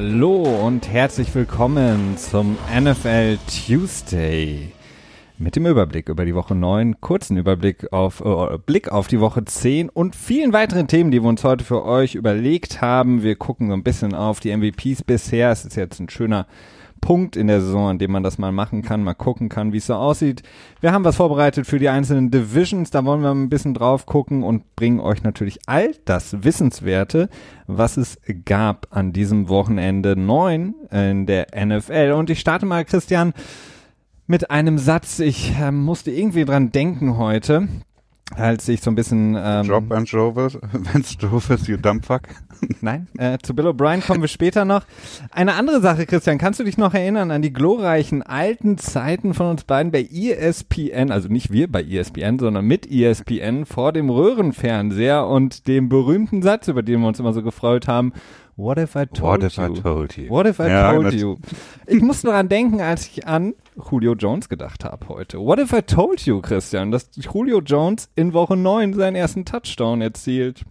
Hallo und herzlich willkommen zum NFL Tuesday. Mit dem Überblick über die Woche 9, kurzen Überblick auf äh, Blick auf die Woche 10 und vielen weiteren Themen, die wir uns heute für euch überlegt haben. Wir gucken so ein bisschen auf die MVPs bisher. Es ist jetzt ein schöner Punkt in der Saison, an dem man das mal machen kann, mal gucken kann, wie es so aussieht. Wir haben was vorbereitet für die einzelnen Divisions, da wollen wir ein bisschen drauf gucken und bringen euch natürlich all das Wissenswerte, was es gab an diesem Wochenende 9 in der NFL. Und ich starte mal, Christian, mit einem Satz. Ich äh, musste irgendwie dran denken heute, als ich so ein bisschen... Ähm, Drop and Jovis, wenn's Jovis, you dumb fuck. Nein, äh, zu Bill O'Brien kommen wir später noch. Eine andere Sache, Christian, kannst du dich noch erinnern an die glorreichen alten Zeiten von uns beiden bei ESPN, also nicht wir bei ESPN, sondern mit ESPN vor dem Röhrenfernseher und dem berühmten Satz, über den wir uns immer so gefreut haben, What if I told What if you? I told you? What if I Ja, told you? Ich musste daran denken, als ich an Julio Jones gedacht habe heute. What if I told you, Christian, dass Julio Jones in Woche 9 seinen ersten Touchdown erzielt?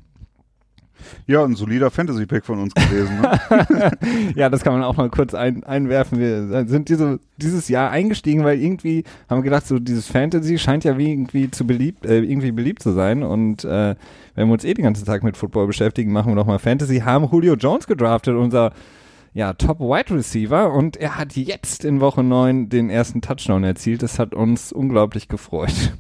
Ja, ein solider Fantasy-Pick von uns gewesen. Ne? Ja, das kann man auch mal kurz ein, einwerfen. Wir sind diese, dieses Jahr eingestiegen, weil irgendwie haben wir gedacht, so dieses Fantasy scheint ja wie irgendwie zu beliebt, äh, irgendwie beliebt zu sein. Und äh, wenn wir uns eh den ganzen Tag mit Football beschäftigen, machen wir doch mal Fantasy. Haben Julio Jones gedraftet, unser ja, Top Wide Receiver. Und er hat jetzt in Woche 9 den ersten Touchdown erzielt. Das hat uns unglaublich gefreut.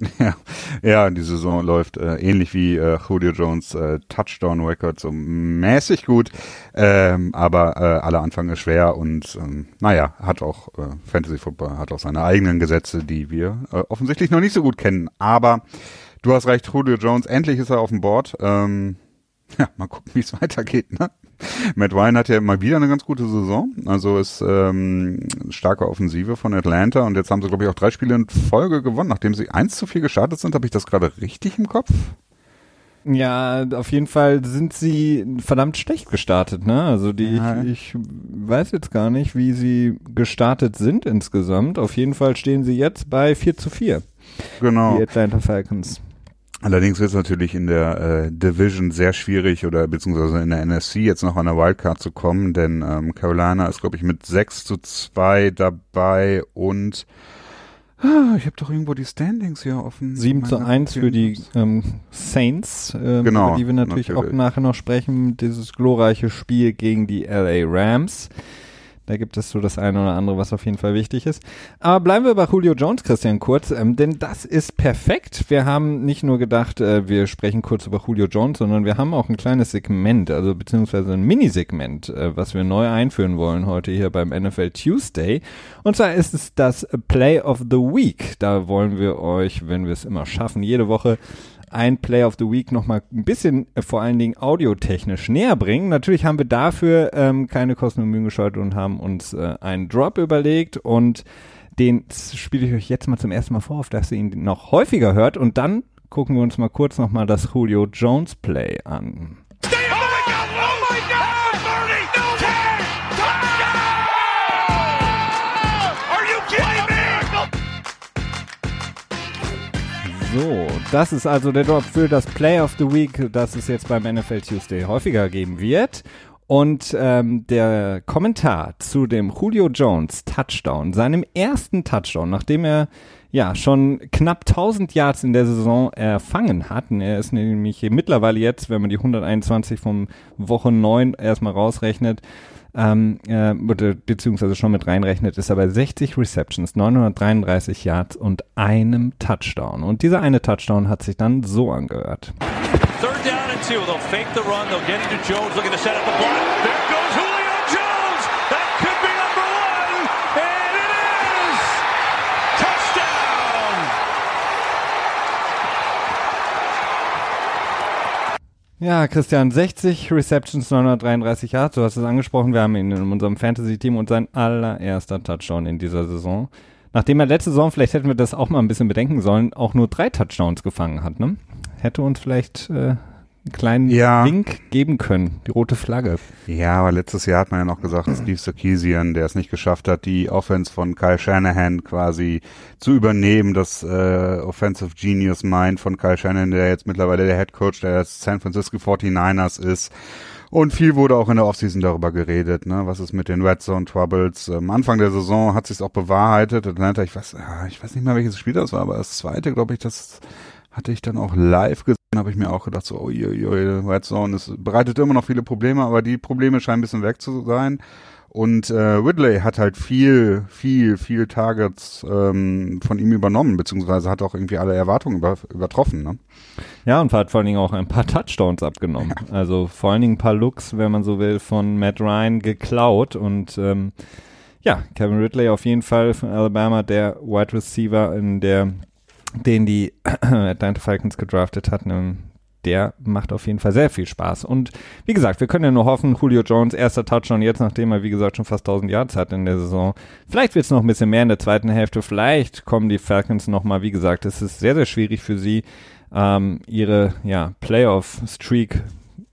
ja. ja, die Saison läuft äh, ähnlich wie äh, Julio Jones äh, Touchdown-Record so mäßig gut. Ähm, aber äh, aller Anfang ist schwer und ähm, naja, hat auch äh, Fantasy Football hat auch seine eigenen Gesetze, die wir äh, offensichtlich noch nicht so gut kennen. Aber du hast recht, Julio Jones, endlich ist er auf dem Board. Ähm, ja, mal gucken, wie es weitergeht. Ne? Matt Ryan hat ja mal wieder eine ganz gute Saison. Also ist ähm, starke Offensive von Atlanta und jetzt haben sie, glaube ich, auch drei Spiele in Folge gewonnen, nachdem sie eins zu viel gestartet sind. Habe ich das gerade richtig im Kopf? Ja, auf jeden Fall sind sie verdammt schlecht gestartet, ne? Also die, Ja. ich, ich weiß jetzt gar nicht, wie sie gestartet sind insgesamt. Auf jeden Fall stehen sie jetzt bei 4 zu 4, Genau. die Atlanta Falcons. Allerdings wird es natürlich in der äh, Division sehr schwierig oder beziehungsweise in der NFC jetzt noch an der Wildcard zu kommen, denn ähm, Carolina ist, glaube ich, mit 6 zu 2 dabei und ah, ich habe doch irgendwo die Standings hier offen. 7 zu Meine 1 für die ähm, Saints, ähm, Genau, über die wir natürlich, auch natürlich. nachher noch sprechen. Dieses glorreiche Spiel gegen die LA Rams. Da gibt es so das eine oder andere, was auf jeden Fall wichtig ist. Aber bleiben wir bei Julio Jones, Christian, kurz, ähm, denn das ist perfekt. Wir haben nicht nur gedacht, äh, wir sprechen kurz über Julio Jones, sondern wir haben auch ein kleines Segment, also beziehungsweise ein Minisegment, äh, was wir neu einführen wollen heute hier beim NFL Tuesday. Und zwar ist es das Play of the Week. Da wollen wir euch, wenn wir es immer schaffen, jede Woche ein Play of the Week nochmal ein bisschen äh, vor allen Dingen audiotechnisch näher bringen. Natürlich haben wir dafür ähm, keine Kosten und Mühen gescheut und haben uns äh, einen Drop überlegt und den spiele ich euch jetzt mal zum ersten Mal vor, auf dass ihr ihn noch häufiger hört und dann gucken wir uns mal kurz nochmal das Julio Jones Play an. So, das ist also der Drop für das Play of the Week, das es jetzt beim NFL Tuesday häufiger geben wird. Und ähm, der Kommentar zu dem Julio Jones Touchdown, seinem ersten Touchdown, nachdem er ja schon knapp 1000 Yards in der Saison erfangen hat. Und Er ist nämlich mittlerweile jetzt, wenn man die 121 vom Woche 9 erstmal rausrechnet, ähm, äh, beziehungsweise schon mit reinrechnet, ist er bei 60 Receptions, 933 Yards und einem Touchdown. Und dieser eine Touchdown hat sich dann so angehört. Third down and two. They'll fake the run. They'll get it Jones looking to set up the block. There goes Julio Jones. That could be number one. And it is. Touchdown. Ja, Christian, 60 Receptions, 933 Yards, du hast es angesprochen, wir haben ihn in unserem Fantasy-Team und sein allererster Touchdown in dieser Saison. Nachdem er letzte Saison, vielleicht hätten wir das auch mal ein bisschen bedenken sollen, auch nur drei Touchdowns gefangen hat, ne? Hätte uns vielleicht äh, einen kleinen Ja. Wink geben können, die rote Flagge. Ja, aber letztes Jahr hat man ja noch gesagt, Steve Sarkisian, der es nicht geschafft hat, die Offense von Kyle Shanahan quasi zu übernehmen, das äh, Offensive Genius Mind von Kyle Shanahan, der jetzt mittlerweile der Head Coach der San Francisco 49ers ist. Und viel wurde auch in der Offseason darüber geredet, ne? Was ist mit den Red Zone Troubles? Am Anfang der Saison hat sich auch bewahrheitet. Atlanta, ich weiß, ja, ich weiß nicht mehr, welches Spiel das war, aber das zweite, glaube ich, das hatte ich dann auch live gesehen, habe ich mir auch gedacht, so, uiuiui, Red Zone, es bereitet immer noch viele Probleme, aber die Probleme scheinen ein bisschen weg zu sein. Und äh, Ridley hat halt viel, viel, viel Targets ähm, von ihm übernommen, beziehungsweise hat auch irgendwie alle Erwartungen über, übertroffen. Ne? Ja, und hat vor allen Dingen auch ein paar Touchdowns abgenommen. Ja. Also vor allen Dingen ein paar Looks, wenn man so will, von Matt Ryan geklaut. Und ähm, ja, Kevin Ridley auf jeden Fall von Alabama, der Wide Receiver, in der, den die Atlanta Falcons gedraftet hatten der macht auf jeden Fall sehr viel Spaß. Und wie gesagt, wir können ja nur hoffen, Julio Jones, erster Touchdown jetzt, nachdem er, wie gesagt, schon fast 1000 Yards hat in der Saison. Vielleicht wird es noch ein bisschen mehr in der zweiten Hälfte. Vielleicht kommen die Falcons nochmal, wie gesagt, es ist sehr, sehr schwierig für sie, ähm, ihre ja, Playoff-Streak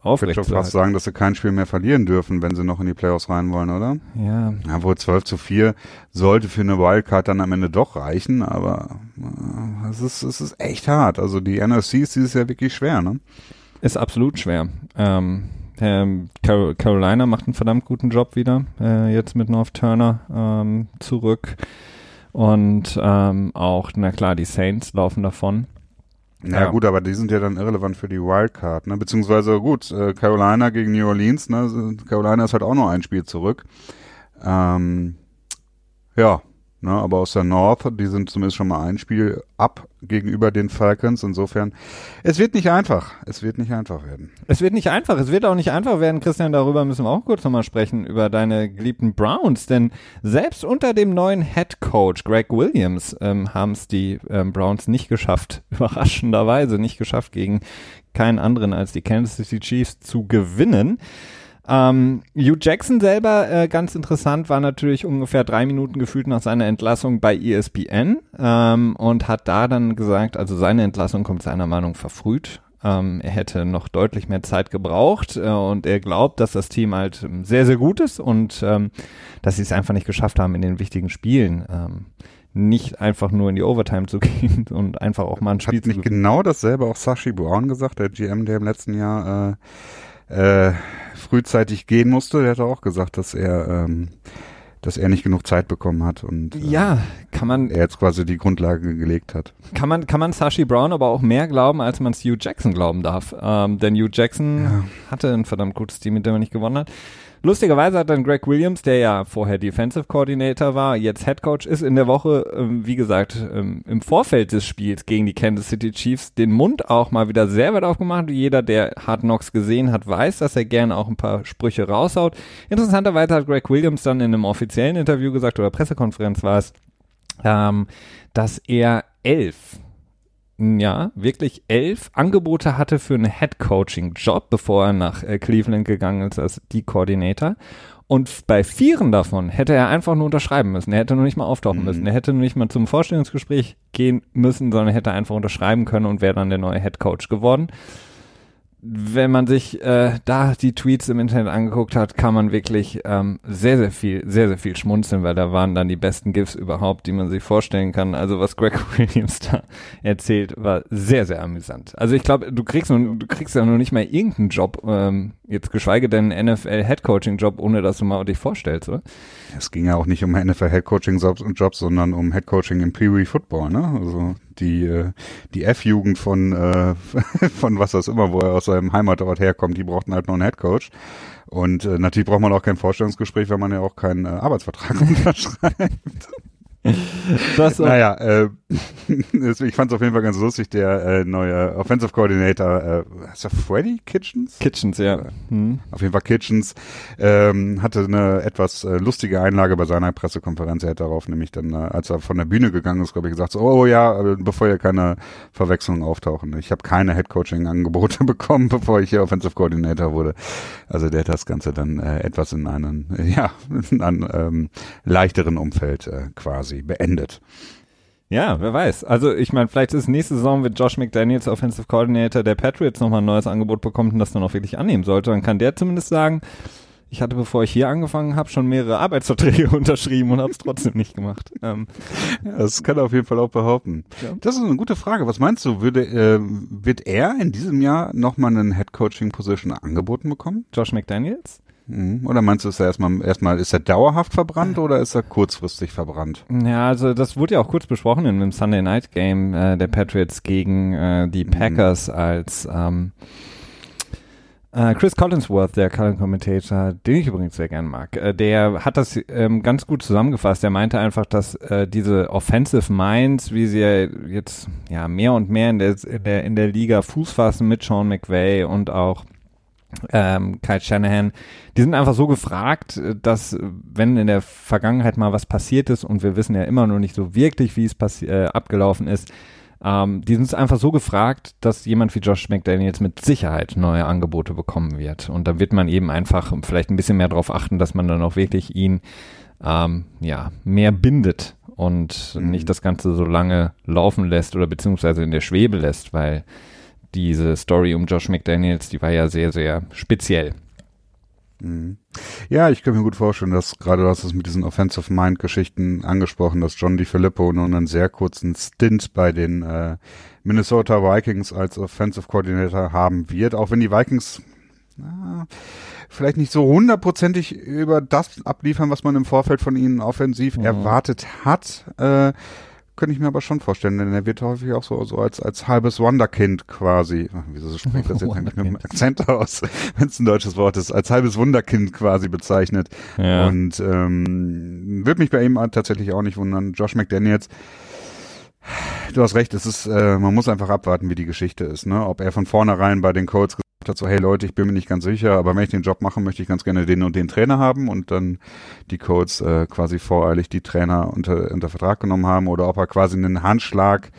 ich würde fast sagen, dass sie kein Spiel mehr verlieren dürfen, wenn sie noch in die Playoffs rein wollen, oder? Ja. Ja, wohl 12 zu 4 sollte für eine Wildcard dann am Ende doch reichen, aber äh, es, ist, es ist echt hart. Also die NFC ist dieses Jahr wirklich schwer, ne? Ist absolut schwer. Ähm, ähm, Carolina macht einen verdammt guten Job wieder, äh, jetzt mit North Turner ähm, zurück. Und ähm, auch, na klar, die Saints laufen davon. Na ja. gut, aber die sind ja dann irrelevant für die Wildcard, ne? Beziehungsweise gut, äh, Carolina gegen New Orleans, ne? Carolina ist halt auch noch ein Spiel zurück. Ähm, ja, Ne, aber aus der North, die sind zumindest schon mal ein Spiel ab gegenüber den Falcons. Insofern, es wird nicht einfach. Es wird nicht einfach werden. Es wird nicht einfach. Es wird auch nicht einfach werden, Christian. Darüber müssen wir auch kurz nochmal sprechen, über deine geliebten Browns. Denn selbst unter dem neuen Head Coach Greg Williams ähm, haben es die ähm, Browns nicht geschafft, überraschenderweise nicht geschafft, gegen keinen anderen als die Kansas City Chiefs zu gewinnen. Ähm, Hugh Jackson selber, äh, ganz interessant, war natürlich ungefähr drei Minuten gefühlt nach seiner Entlassung bei ESPN ähm, und hat da dann gesagt, also seine Entlassung kommt seiner Meinung verfrüht. Ähm, er hätte noch deutlich mehr Zeit gebraucht äh, und er glaubt, dass das Team halt sehr, sehr gut ist und ähm, dass sie es einfach nicht geschafft haben in den wichtigen Spielen. Ähm, nicht einfach nur in die Overtime zu gehen und einfach auch mal ein Spiel Hat zu nicht genau dasselbe auch Sashi Brown gesagt, der GM, der im letzten Jahr äh, äh, frühzeitig gehen musste, der hat auch gesagt, dass er ähm, dass er nicht genug Zeit bekommen hat und äh, ja, kann man er jetzt quasi die Grundlage gelegt hat. Kann man kann man Sashi Brown aber auch mehr glauben, als man Hugh Jackson glauben darf, ähm, denn Hugh Jackson ja. hatte ein verdammt gutes Team, mit dem er nicht gewonnen hat. Lustigerweise hat dann Greg Williams, der ja vorher Defensive Coordinator war, jetzt Head Coach ist, in der Woche, ähm, wie gesagt, ähm, im Vorfeld des Spiels gegen die Kansas City Chiefs den Mund auch mal wieder sehr weit aufgemacht. Jeder, der Hard Knocks gesehen hat, weiß, dass er gerne auch ein paar Sprüche raushaut. Interessanterweise hat Greg Williams dann in einem offiziellen Interview gesagt, oder Pressekonferenz war es, ähm, dass er elf ja, wirklich elf Angebote hatte für einen Head-Coaching-Job, bevor er nach äh, Cleveland gegangen ist als die Koordinator. Und bei vieren davon hätte er einfach nur unterschreiben müssen. Er hätte nur nicht mal auftauchen mhm. müssen. Er hätte nur nicht mal zum Vorstellungsgespräch gehen müssen, sondern hätte einfach unterschreiben können und wäre dann der neue Head Coach geworden wenn man sich äh, da die Tweets im Internet angeguckt hat, kann man wirklich ähm, sehr, sehr viel, sehr, sehr viel schmunzeln, weil da waren dann die besten GIFs überhaupt, die man sich vorstellen kann. Also was Greg Williams da erzählt, war sehr, sehr amüsant. Also ich glaube, du kriegst nun, du kriegst ja noch nicht mal irgendeinen Job, ähm, jetzt geschweige denn NFL Headcoaching Job, ohne dass du mal dich vorstellst, oder? Es ging ja auch nicht um NFL Headcoaching Jobs, sondern um Headcoaching im Pee Wee Football, ne? Also die, äh, die F-Jugend von, äh, von was das immer, wo er aus seinem Heimatort herkommt, die brauchten halt noch einen Headcoach. Und äh, natürlich braucht man auch kein Vorstellungsgespräch, wenn man ja auch keinen äh, Arbeitsvertrag unterschreibt. Das naja, äh, ich fand es auf jeden Fall ganz lustig, der äh, neue Offensive Coordinator, äh, ist der Freddy Kitchens? Kitchens, ja. Hm. Auf jeden Fall Kitchens, ähm, hatte eine etwas äh, lustige Einlage bei seiner Pressekonferenz. Er hat darauf nämlich dann, äh, als er von der Bühne gegangen ist, glaube ich, gesagt, so, oh ja, äh, bevor hier keine Verwechslungen auftauchen. Ich habe keine Headcoaching-Angebote bekommen, bevor ich hier Offensive Coordinator wurde. Also der hat das Ganze dann äh, etwas in einen, äh, ja, in einem ähm, leichteren Umfeld äh, quasi beendet. Ja, wer weiß. Also ich meine, vielleicht ist nächste Saison, wenn Josh McDaniels Offensive Coordinator der Patriots nochmal ein neues Angebot bekommt und das dann auch wirklich annehmen sollte, dann kann der zumindest sagen, ich hatte, bevor ich hier angefangen habe, schon mehrere Arbeitsverträge unterschrieben und habe es trotzdem nicht gemacht. Ähm, ja, das kann er auf jeden Fall auch behaupten. Ja. Das ist eine gute Frage. Was meinst du, würde, äh, wird er in diesem Jahr nochmal einen Head-Coaching-Position angeboten bekommen? Josh McDaniels? Mhm. Oder meinst du, ist er erstmal, erstmal, ist er dauerhaft verbrannt oder ist er kurzfristig verbrannt? Ja, also das wurde ja auch kurz besprochen in dem Sunday Night Game äh, der Patriots gegen äh, die mhm. Packers, als ähm, äh, Chris Collinsworth, der Color Commentator, den ich übrigens sehr gern mag, äh, der hat das ähm, ganz gut zusammengefasst. Er meinte einfach, dass äh, diese Offensive Minds, wie sie ja jetzt ja mehr und mehr in der, in der, in der Liga Fuß fassen mit Sean McVay und auch ähm, Kyle Shanahan, die sind einfach so gefragt, dass wenn in der Vergangenheit mal was passiert ist und wir wissen ja immer noch nicht so wirklich, wie es äh, abgelaufen ist, ähm, die sind einfach so gefragt, dass jemand wie Josh McDaniels mit Sicherheit neue Angebote bekommen wird. Und da wird man eben einfach vielleicht ein bisschen mehr darauf achten, dass man dann auch wirklich ihn ähm, ja mehr bindet und mhm. nicht das Ganze so lange laufen lässt oder beziehungsweise in der Schwebe lässt, weil diese Story um Josh McDaniels, die war ja sehr, sehr speziell. Mhm. Ja, ich kann mir gut vorstellen, dass gerade du hast es mit diesen Offensive Mind Geschichten angesprochen, dass John DiFilippo nur einen sehr kurzen Stint bei den äh, Minnesota Vikings als Offensive Coordinator haben wird, auch wenn die Vikings na, vielleicht nicht so hundertprozentig über das abliefern, was man im Vorfeld von ihnen offensiv mhm. erwartet hat. Äh, könnte ich mir aber schon vorstellen, denn er wird häufig auch so, so als, als halbes Wunderkind quasi, ach, wieso spricht das jetzt eigentlich mit dem Akzent aus, wenn es ein deutsches Wort ist, als halbes Wunderkind quasi bezeichnet. Ja. Und ähm, würde mich bei ihm tatsächlich auch nicht wundern. Josh McDaniels, du hast recht, es ist, äh, man muss einfach abwarten, wie die Geschichte ist, ne? Ob er von vornherein bei den Colts hat so, hey Leute, ich bin mir nicht ganz sicher, aber wenn ich den Job mache, möchte ich ganz gerne den und den Trainer haben und dann die Codes äh, quasi voreilig die Trainer unter, unter Vertrag genommen haben oder ob er quasi einen Handschlag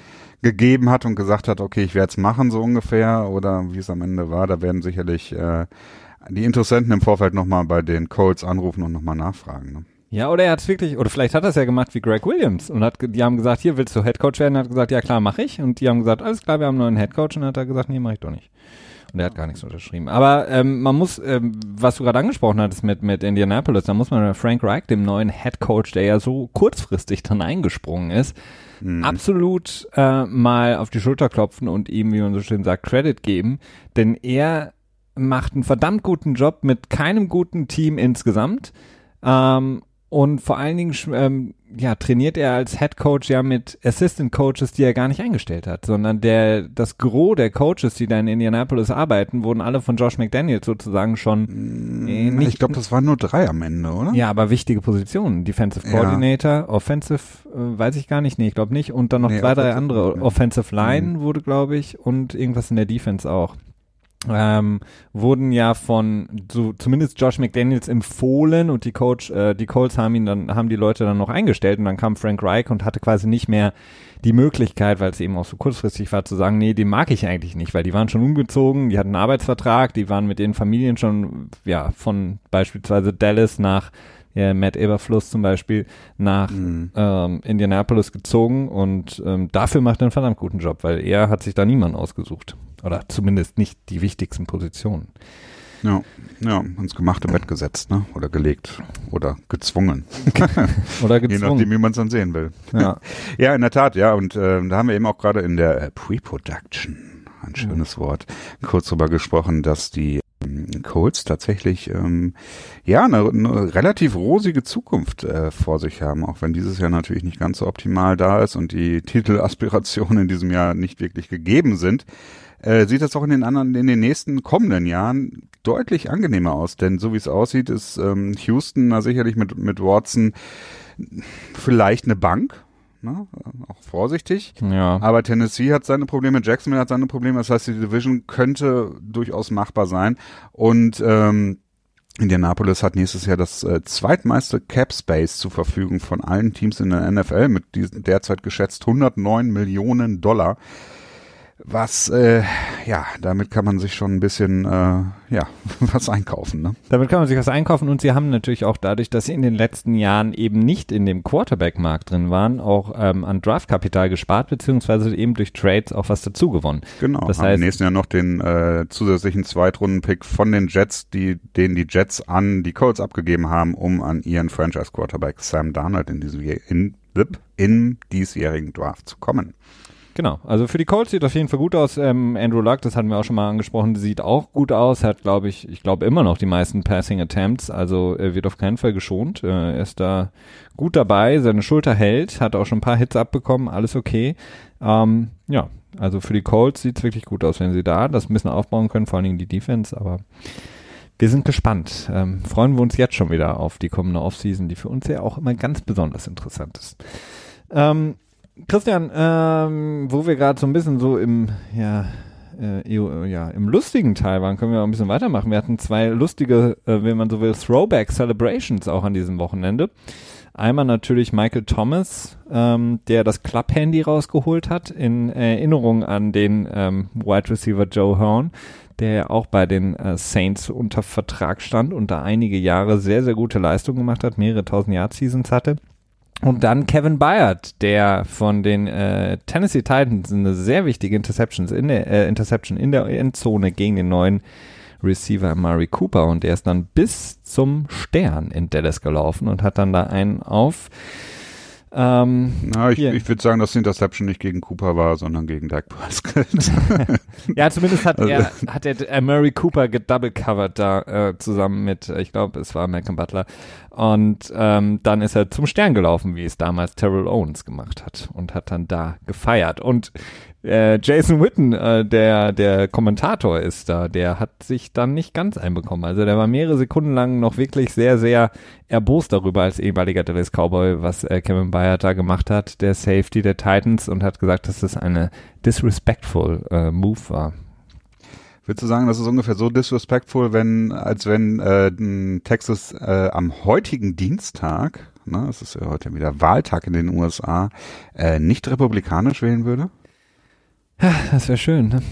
gegeben hat und gesagt hat, okay, ich werde es machen, so ungefähr, oder wie es am Ende war, da werden sicherlich äh, die Interessenten im Vorfeld nochmal bei den Colts anrufen und nochmal nachfragen. Ne? Ja, oder er hat es wirklich, oder vielleicht hat er es ja gemacht wie Greg Williams und hat, die haben gesagt, hier willst du Headcoach werden? Er hat gesagt, ja klar, mache ich. Und die haben gesagt, alles klar, wir haben einen neuen Headcoach und hat er gesagt, nee, mache ich doch nicht. Und er hat gar nichts unterschrieben. Aber ähm, man muss, ähm, was du gerade angesprochen hattest mit, mit Indianapolis, da muss man Frank Reich, dem neuen Head Coach, der ja so kurzfristig dann eingesprungen ist, mhm. absolut äh, mal auf die Schulter klopfen und ihm, wie man so schön sagt, Credit geben. Denn er macht einen verdammt guten Job mit keinem guten Team insgesamt. Ähm, und vor allen Dingen ähm, ja, trainiert er als Head Coach ja mit Assistant Coaches, die er gar nicht eingestellt hat, sondern der das Gros der Coaches, die da in Indianapolis arbeiten, wurden alle von Josh McDaniels sozusagen schon. Äh, nicht, ich glaube, das waren nur drei am Ende, oder? Ja, aber wichtige Positionen. Defensive Coordinator, ja. Offensive, äh, weiß ich gar nicht, nee, ich glaube nicht. Und dann noch nee, zwei, drei andere. Offensive Line mhm. wurde, glaube ich, und irgendwas in der Defense auch ähm, wurden ja von so zumindest Josh McDaniels empfohlen und die Coach, äh, die Colts haben ihn dann, haben die Leute dann noch eingestellt und dann kam Frank Reich und hatte quasi nicht mehr die Möglichkeit, weil es eben auch so kurzfristig war, zu sagen, nee, den mag ich eigentlich nicht, weil die waren schon umgezogen, die hatten einen Arbeitsvertrag, die waren mit den Familien schon, ja, von beispielsweise Dallas nach ja, Matt Eberfluss zum Beispiel nach mhm. ähm, Indianapolis gezogen und ähm, dafür macht er einen verdammt guten Job, weil er hat sich da niemanden ausgesucht. Oder zumindest nicht die wichtigsten Positionen. Ja, ja, ins gemachte Bett gesetzt, ne? Oder gelegt. Oder gezwungen. oder gezwungen. Je nachdem, wie man es dann sehen will. Ja. ja, in der Tat, ja. Und äh, da haben wir eben auch gerade in der äh, Pre-Production, ein schönes mhm. Wort, kurz drüber gesprochen, dass die ähm, Colts tatsächlich ähm, ja eine, eine relativ rosige Zukunft äh, vor sich haben, auch wenn dieses Jahr natürlich nicht ganz so optimal da ist und die Titelaspirationen in diesem Jahr nicht wirklich gegeben sind äh, sieht das auch in den anderen, in den nächsten kommenden Jahren deutlich angenehmer aus. Denn so wie es aussieht, ist ähm, Houston na, sicherlich mit, mit Watson vielleicht eine Bank, Ne? Auch vorsichtig. Ja. Aber Tennessee hat seine Probleme, Jacksonville hat seine Probleme. Das heißt, die Division könnte durchaus machbar sein. Und ähm, Indianapolis hat nächstes Jahr das äh, zweitmeiste Cap Space zur Verfügung von allen Teams in der NFL mit diesen derzeit geschätzt 109 Millionen Dollar was, äh, ja, damit kann man sich schon ein bisschen, äh, ja, was einkaufen, ne? Damit kann man sich was einkaufen und sie haben natürlich auch dadurch, dass sie in den letzten Jahren eben nicht in dem Quarterback-Markt drin waren, auch ähm, an Draftkapital gespart, beziehungsweise eben durch Trades auch was dazu gewonnen. Genau, Das haben heißt- im nächsten Jahr noch den äh, zusätzlichen Zweitrunden-Pick von den Jets, die, den die Jets an die Colts abgegeben haben, um an ihren Franchise-Quarterback Sam Darnold in diesem in, in diesjährigen Draft zu kommen. Genau, also für die Colts sieht auf jeden Fall gut aus. Ähm, Andrew Luck, das hatten wir auch schon mal angesprochen, sieht auch gut aus. Hat, glaube ich, ich glaube immer noch die meisten Passing Attempts. Also er wird auf keinen Fall geschont. Äh, er ist da gut dabei. Seine Schulter hält, hat auch schon ein paar Hits abbekommen. Alles okay. Ähm, ja, also für die Colts sieht's wirklich gut aus, wenn sie da das ein bisschen aufbauen können, vor allen Dingen die Defense. Aber wir sind gespannt. Ähm, freuen wir uns jetzt schon wieder auf die kommende Offseason, die für uns ja auch immer ganz besonders interessant ist. Ähm, Christian, ähm, wo wir gerade so ein bisschen so im, ja, äh, ja, im lustigen Teil waren, können wir auch ein bisschen weitermachen. Wir hatten zwei lustige, äh, wenn man so will, Throwback Celebrations auch an diesem Wochenende. Einmal natürlich Michael Thomas, ähm, der das Club-Handy rausgeholt hat, in Erinnerung an den ähm, Wide Receiver Joe Horn, der ja auch bei den äh, Saints unter Vertrag stand und da einige Jahre sehr, sehr gute Leistungen gemacht hat, mehrere tausend Yard Seasons hatte. Und dann Kevin Byard, der von den äh, Tennessee Titans eine sehr wichtige Interceptions in der, äh, Interception in der Endzone gegen den neuen Receiver Amari Cooper. Und der ist dann bis zum Stern in Dallas gelaufen und hat dann da einen auf ähm, Na, ich, ich würde sagen, dass die Interception nicht gegen Cooper war, sondern gegen Dak Prescott. Ja, zumindest hat Also- er, hat er äh, Murray Cooper gedouble covered da äh, zusammen mit, äh, ich glaube, es war Malcolm Butler. Und ähm, dann ist er zum Stern gelaufen, wie es damals Terrell Owens gemacht hat und hat dann da gefeiert. Und äh, Jason Witten, äh, der der Kommentator ist da, der hat sich dann nicht ganz einbekommen. Also der war mehrere Sekunden lang noch wirklich sehr, sehr erbost darüber als ehemaliger Dallas Cowboy, was äh, Kevin Byard da gemacht hat, der Safety der Titans und hat gesagt, dass das eine disrespectful äh, Move war. Würdest du sagen, das ist ungefähr so disrespectful, wenn, als wenn äh, Texas äh, am heutigen Dienstag, ne, es ist ja heute wieder Wahltag in den USA, äh, nicht republikanisch wählen würde? Das wäre schön. Ne?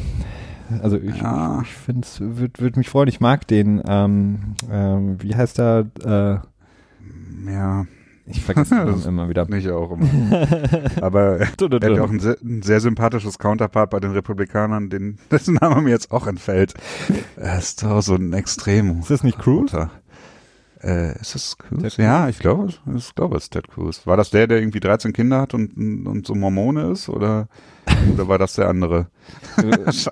Also ich, Ja. ich finde es, würde würd mich freuen. Ich mag den, ähm, ähm, wie heißt er? Äh, Ja, ich vergesse den immer wieder. nicht auch immer. Aber er hat ja auch ein sehr, ein sehr sympathisches Counterpart bei den Republikanern, den, dessen Name mir jetzt auch entfällt. Er ist doch so ein Extrem. Ist das nicht Cruz? Äh, ist das Cruz? Ja, ich glaube, ich glaube, es ist Ted Cruz. War das der, der irgendwie 13 Kinder hat und, und so Mormone ist? Oder, oder war das der andere? Scheiße.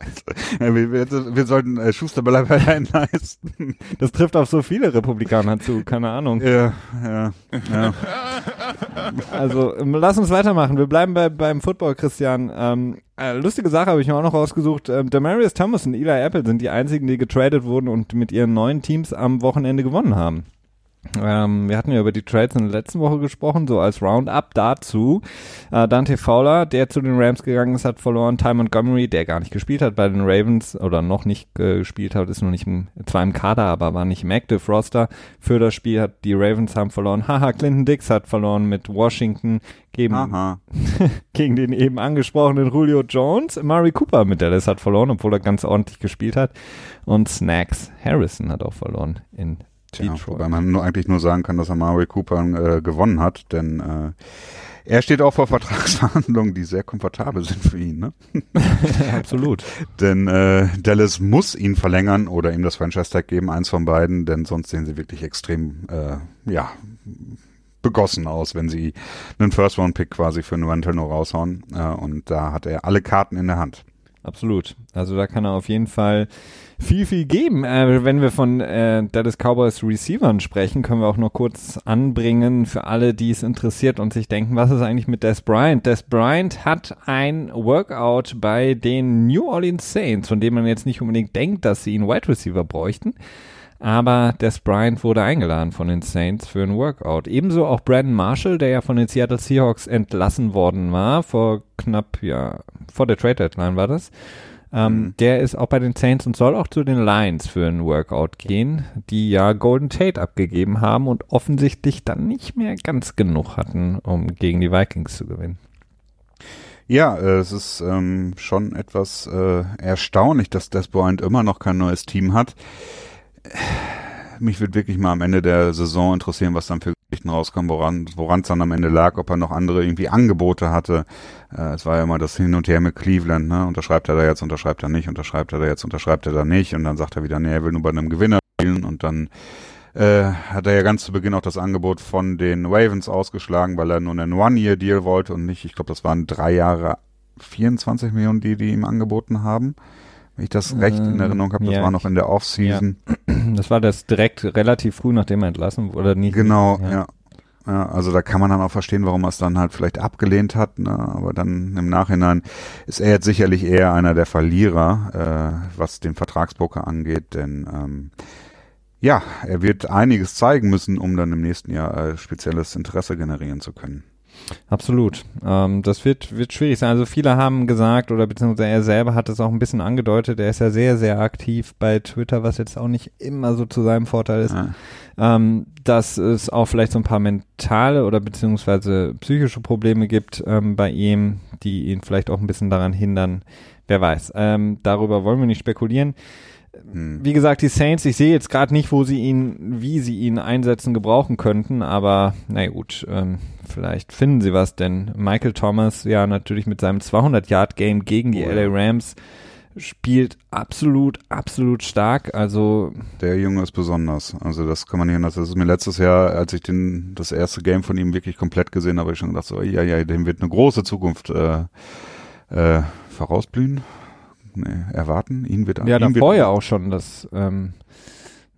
Ja, wir, wir, wir sollten äh, Schuster Leisten. Das trifft auf so viele Republikaner zu, keine Ahnung. Ja, ja, ja. Also ähm, lass uns weitermachen. Wir bleiben bei, beim Football, Christian. Ähm, äh, lustige Sache habe ich mir auch noch rausgesucht. Ähm, Demarius Thomas und Eli Apple sind die einzigen, die getradet wurden und mit ihren neuen Teams am Wochenende gewonnen haben. Ähm, wir hatten ja über die Trades in der letzten Woche gesprochen, so als Roundup dazu. Äh, Dante Fowler, der zu den Rams gegangen ist, hat verloren. Ty Montgomery, der gar nicht gespielt hat bei den Ravens oder noch nicht äh, gespielt hat, ist noch nicht im, zwar im Kader, aber war nicht im Active Roster für das Spiel. Hat die Ravens haben verloren. Haha, Clinton Dix hat verloren mit Washington gegen, gegen den eben angesprochenen Julio Jones. Murray Cooper mit Dallas hat verloren, obwohl er ganz ordentlich gespielt hat. Und Snacks Harrison hat auch verloren in Tja, wobei man nur, eigentlich nur sagen kann, dass Amari Cooper äh, gewonnen hat, denn äh, er steht auch vor Vertragsverhandlungen, die sehr komfortabel sind für ihn. Ne? Absolut. Denn äh, Dallas muss ihn verlängern oder ihm das Franchise-Tag geben, eins von beiden, denn sonst sehen sie wirklich extrem, äh, ja, begossen aus, wenn sie einen First-Round-Pick quasi für einen Rental nur raushauen. Äh, und da hat er alle Karten in der Hand. Absolut. Also da kann er auf jeden Fall viel, viel geben. Äh, wenn wir von äh, Dallas Cowboys Receivern sprechen, können wir auch noch kurz anbringen für alle, die es interessiert und sich denken, was ist eigentlich mit Des Bryant? Des Bryant hat ein Workout bei den New Orleans Saints, von dem man jetzt nicht unbedingt denkt, dass sie einen Wide Receiver bräuchten. Aber Des Bryant wurde eingeladen von den Saints für ein Workout. Ebenso auch Brandon Marshall, der ja von den Seattle Seahawks entlassen worden war, vor knapp, ja, vor der Trade Deadline war das. Ähm, Mhm. Der ist auch bei den Saints und soll auch zu den Lions für ein Workout gehen, die ja Golden Tate abgegeben haben und offensichtlich dann nicht mehr ganz genug hatten, um gegen die Vikings zu gewinnen. Ja, äh, es ist ähm, schon etwas äh, erstaunlich, dass Des Bryant immer noch kein neues Team hat. Mich würde wirklich mal am Ende der Saison interessieren, was dann für Geschichten rauskommen, woran es dann am Ende lag, ob er noch andere irgendwie Angebote hatte. Äh, es war ja immer das Hin und Her mit Cleveland, ne? Unterschreibt er da jetzt, unterschreibt er nicht, unterschreibt er da jetzt, unterschreibt er da nicht und dann sagt er wieder, nee, er will nur bei einem Gewinner spielen und dann äh, hat er ja ganz zu Beginn auch das Angebot von den Ravens ausgeschlagen, weil er nur einen One-Year-Deal wollte und nicht, ich glaube, das waren drei Jahre 24 Millionen, die die ihm angeboten haben. Wenn ich das recht in Erinnerung habe, das ja, war noch in der Offseason. Das war das direkt relativ früh, nachdem er entlassen wurde, oder nicht? Genau, ja. ja. Ja, also da kann man dann auch verstehen, warum er es dann halt vielleicht abgelehnt hat, ne? aber dann im Nachhinein ist er jetzt sicherlich eher einer der Verlierer, äh, was den Vertragspoker angeht, denn ähm, ja, er wird einiges zeigen müssen, um dann im nächsten Jahr äh, spezielles Interesse generieren zu können. Absolut. Ähm, das wird, wird schwierig sein. Also viele haben gesagt, oder beziehungsweise er selber hat es auch ein bisschen angedeutet, er ist ja sehr, sehr aktiv bei Twitter, was jetzt auch nicht immer so zu seinem Vorteil ist, Ja. ähm, dass es auch vielleicht so ein paar mentale oder beziehungsweise psychische Probleme gibt ähm, bei ihm, die ihn vielleicht auch ein bisschen daran hindern. Wer weiß. Ähm, darüber wollen wir nicht spekulieren. Hm. Wie gesagt, die Saints, ich sehe jetzt gerade nicht, wo sie ihn, wie sie ihn einsetzen, gebrauchen könnten, aber na gut, ähm, vielleicht finden sie was, denn Michael Thomas, ja natürlich mit seinem 200-Yard-Game gegen die Oh. LA Rams, spielt absolut, absolut stark, also Der Junge ist besonders. Also das kann man nicht anders. Das ist mir letztes Jahr, als ich den das erste Game von ihm wirklich komplett gesehen habe, hab ich schon gedacht, so, ja, ja, dem wird eine große Zukunft äh, äh, vorausblühen. Nee, erwarten. Ihn wird ja, ihn davor ja auch schon das, ähm,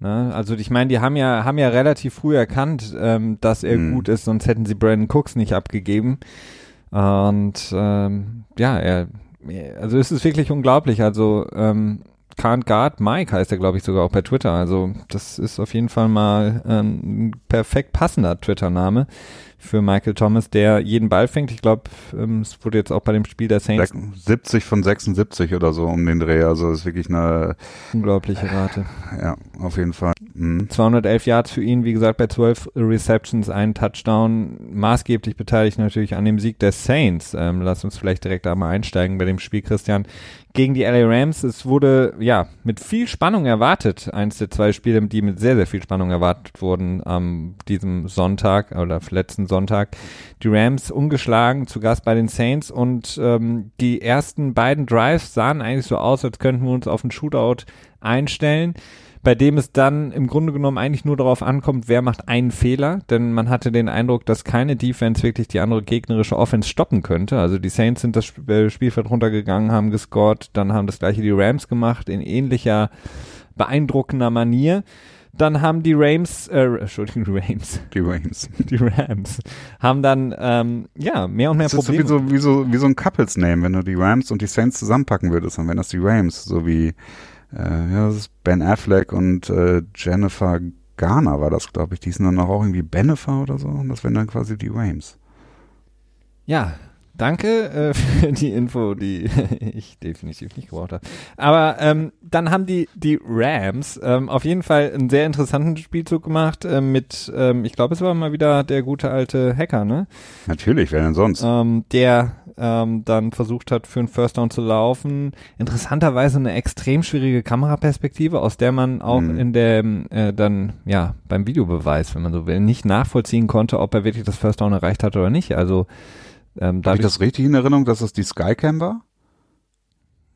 ne? also ich meine, die haben ja, haben ja relativ früh erkannt, ähm, dass er Mhm. gut ist, sonst hätten sie Brandon Cooks nicht abgegeben. Und ähm, ja, er, also es ist wirklich unglaublich. Also ähm, Can't Guard Mike heißt er, glaube ich, sogar auch bei Twitter. Also das ist auf jeden Fall mal ein perfekt passender Twitter-Name für Michael Thomas, der jeden Ball fängt. Ich glaube, ähm, es wurde jetzt auch bei dem Spiel der Saints 70 von 76 oder so um den Dreh. Also ist wirklich eine, unglaubliche Rate. ja, auf jeden Fall. Mhm. 211 Yards für ihn, wie gesagt, bei 12 Receptions, ein Touchdown, maßgeblich beteiligt natürlich an dem Sieg der Saints. Ähm, lass uns vielleicht direkt da mal einsteigen bei dem Spiel, Christian, gegen die LA Rams. Es wurde, ja, mit viel Spannung erwartet. Eins der zwei Spiele, die mit sehr, sehr viel Spannung erwartet wurden am diesem Sonntag oder letzten Sonntag. Die Rams ungeschlagen, zu Gast bei den Saints und ähm, die ersten beiden Drives sahen eigentlich so aus, als könnten wir uns auf einen Shootout einstellen bei dem es dann im Grunde genommen eigentlich nur darauf ankommt, wer macht einen Fehler, denn man hatte den Eindruck, dass keine Defense wirklich die andere gegnerische Offense stoppen könnte. Also die Saints sind das äh, Spielfeld runtergegangen, haben gescored, dann haben das gleiche die Rams gemacht in ähnlicher beeindruckender Manier. Dann haben die Rams, äh, Entschuldigung, die Rams, Die Rams. die Rams, haben dann ähm, ja mehr und mehr Das ist so wie Probleme. so, wie so, wie so ein Couples-Name, wenn du die Rams und die Saints zusammenpacken würdest, dann wären das die Rams, so wie, äh, ja, das ist Ben Affleck und äh, Jennifer Garner war das, glaube ich. Die sind dann auch irgendwie Benefer oder so und das wären dann quasi die Rams. Ja, danke äh, für die Info, die ich definitiv nicht gebraucht habe. Aber ähm, dann haben die die Rams ähm, auf jeden Fall einen sehr interessanten Spielzug gemacht äh, mit, ähm, ich glaube, es war mal wieder der gute alte Hacker, ne? Natürlich, wer denn sonst? Ähm, der ähm, dann versucht hat, für einen First Down zu laufen. Interessanterweise eine extrem schwierige Kameraperspektive, aus der man auch Mhm. in der äh, dann ja beim Videobeweis, wenn man so will, nicht nachvollziehen konnte, ob er wirklich das First Down erreicht hat oder nicht. Also ähm, Habe ich das richtig in Erinnerung, dass das die Skycam war?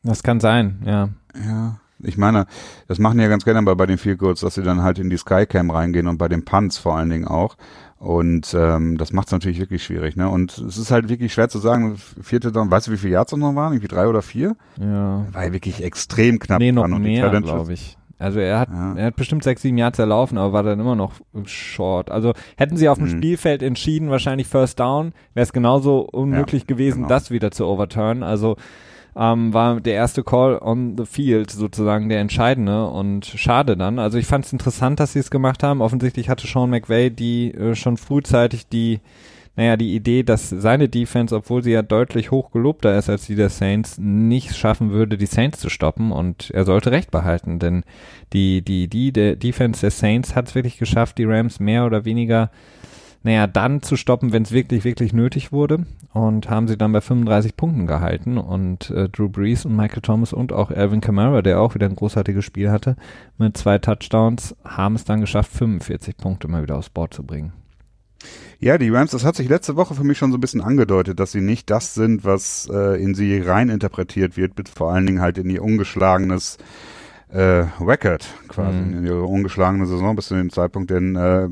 Das kann sein, ja. Ja. Ich meine, das machen die ja ganz gerne bei, bei den Field Goals, dass sie dann halt in die Skycam reingehen und bei den Punts vor allen Dingen auch. Und ähm, das macht es natürlich wirklich schwierig, ne? Und es ist halt wirklich schwer zu sagen, vierte Down, weißt du, wie viele Yards noch waren? Irgendwie drei oder vier? Ja. War ja wirklich extrem knapp. nee, noch dran und die mehr, glaube ich. Also er hat, Ja. er hat bestimmt sechs, sieben Yards erlaufen, aber war dann immer noch short. Also hätten sie auf dem Mhm. Spielfeld entschieden, wahrscheinlich First Down, wäre es genauso unmöglich gewesen, genau. das wieder zu overturnen. Also ähm, war der erste Call on the field sozusagen der entscheidende und schade dann. Also ich fand es interessant, dass sie es gemacht haben. Offensichtlich hatte Sean McVay die äh, schon frühzeitig die naja, die Idee, dass seine Defense, obwohl sie ja deutlich hochgelobter ist als die der Saints, nicht schaffen würde, die Saints zu stoppen und er sollte recht behalten, denn die, die, die, der Defense der Saints hat es wirklich geschafft, die Rams mehr oder weniger naja, dann zu stoppen, wenn es wirklich, wirklich nötig wurde. Und haben sie dann bei 35 Punkten gehalten. Und äh, Drew Brees und Michael Thomas und auch Alvin Kamara, der auch wieder ein großartiges Spiel hatte, mit zwei Touchdowns, haben es dann geschafft, 45 Punkte mal wieder aufs Board zu bringen. Ja, die Rams, das hat sich letzte Woche für mich schon so ein bisschen angedeutet, dass sie nicht das sind, was äh, in sie rein interpretiert wird, vor allen Dingen halt in ihr ungeschlagenes äh, Record quasi, mhm. in ihre ungeschlagene Saison bis zu dem Zeitpunkt, denn äh,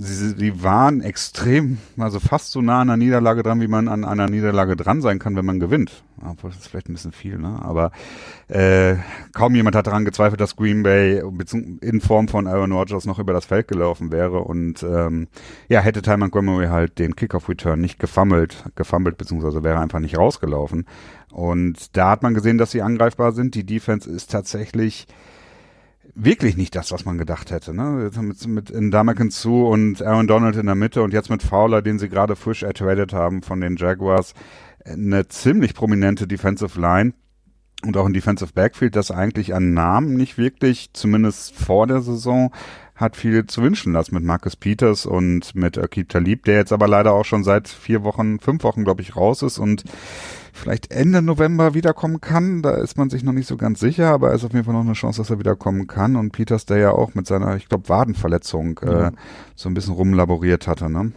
sie, sie waren extrem, also fast so nah an einer Niederlage dran, wie man an einer Niederlage dran sein kann, wenn man gewinnt. Obwohl, das ist vielleicht ein bisschen viel, ne? Aber äh, kaum jemand hat daran gezweifelt, dass Green Bay in Form von Aaron Rodgers noch über das Feld gelaufen wäre. Und ähm, ja, hätte Ty Montgomery halt den Kickoff-Return nicht gefummelt, gefummelt, beziehungsweise wäre einfach nicht rausgelaufen. Und da hat man gesehen, dass sie angreifbar sind. Die Defense ist tatsächlich wirklich nicht das, was man gedacht hätte. Ne? Mit, mit Indamakin zu und Aaron Donald in der Mitte und jetzt mit Fowler, den sie gerade frisch ertradet haben von den Jaguars, eine ziemlich prominente Defensive Line und auch ein Defensive Backfield, das eigentlich an Namen nicht wirklich, zumindest vor der Saison, hat viel zu wünschen lassen mit Marcus Peters und mit Akib Talib, der jetzt aber leider auch schon seit vier Wochen, fünf Wochen, glaube ich, raus ist und vielleicht Ende November wiederkommen kann. Da ist man sich noch nicht so ganz sicher, aber es ist auf jeden Fall noch eine Chance, dass er wiederkommen kann. Und Peters, der ja auch mit seiner, ich glaube, Wadenverletzung äh, so ein bisschen rumlaboriert hatte. Ne?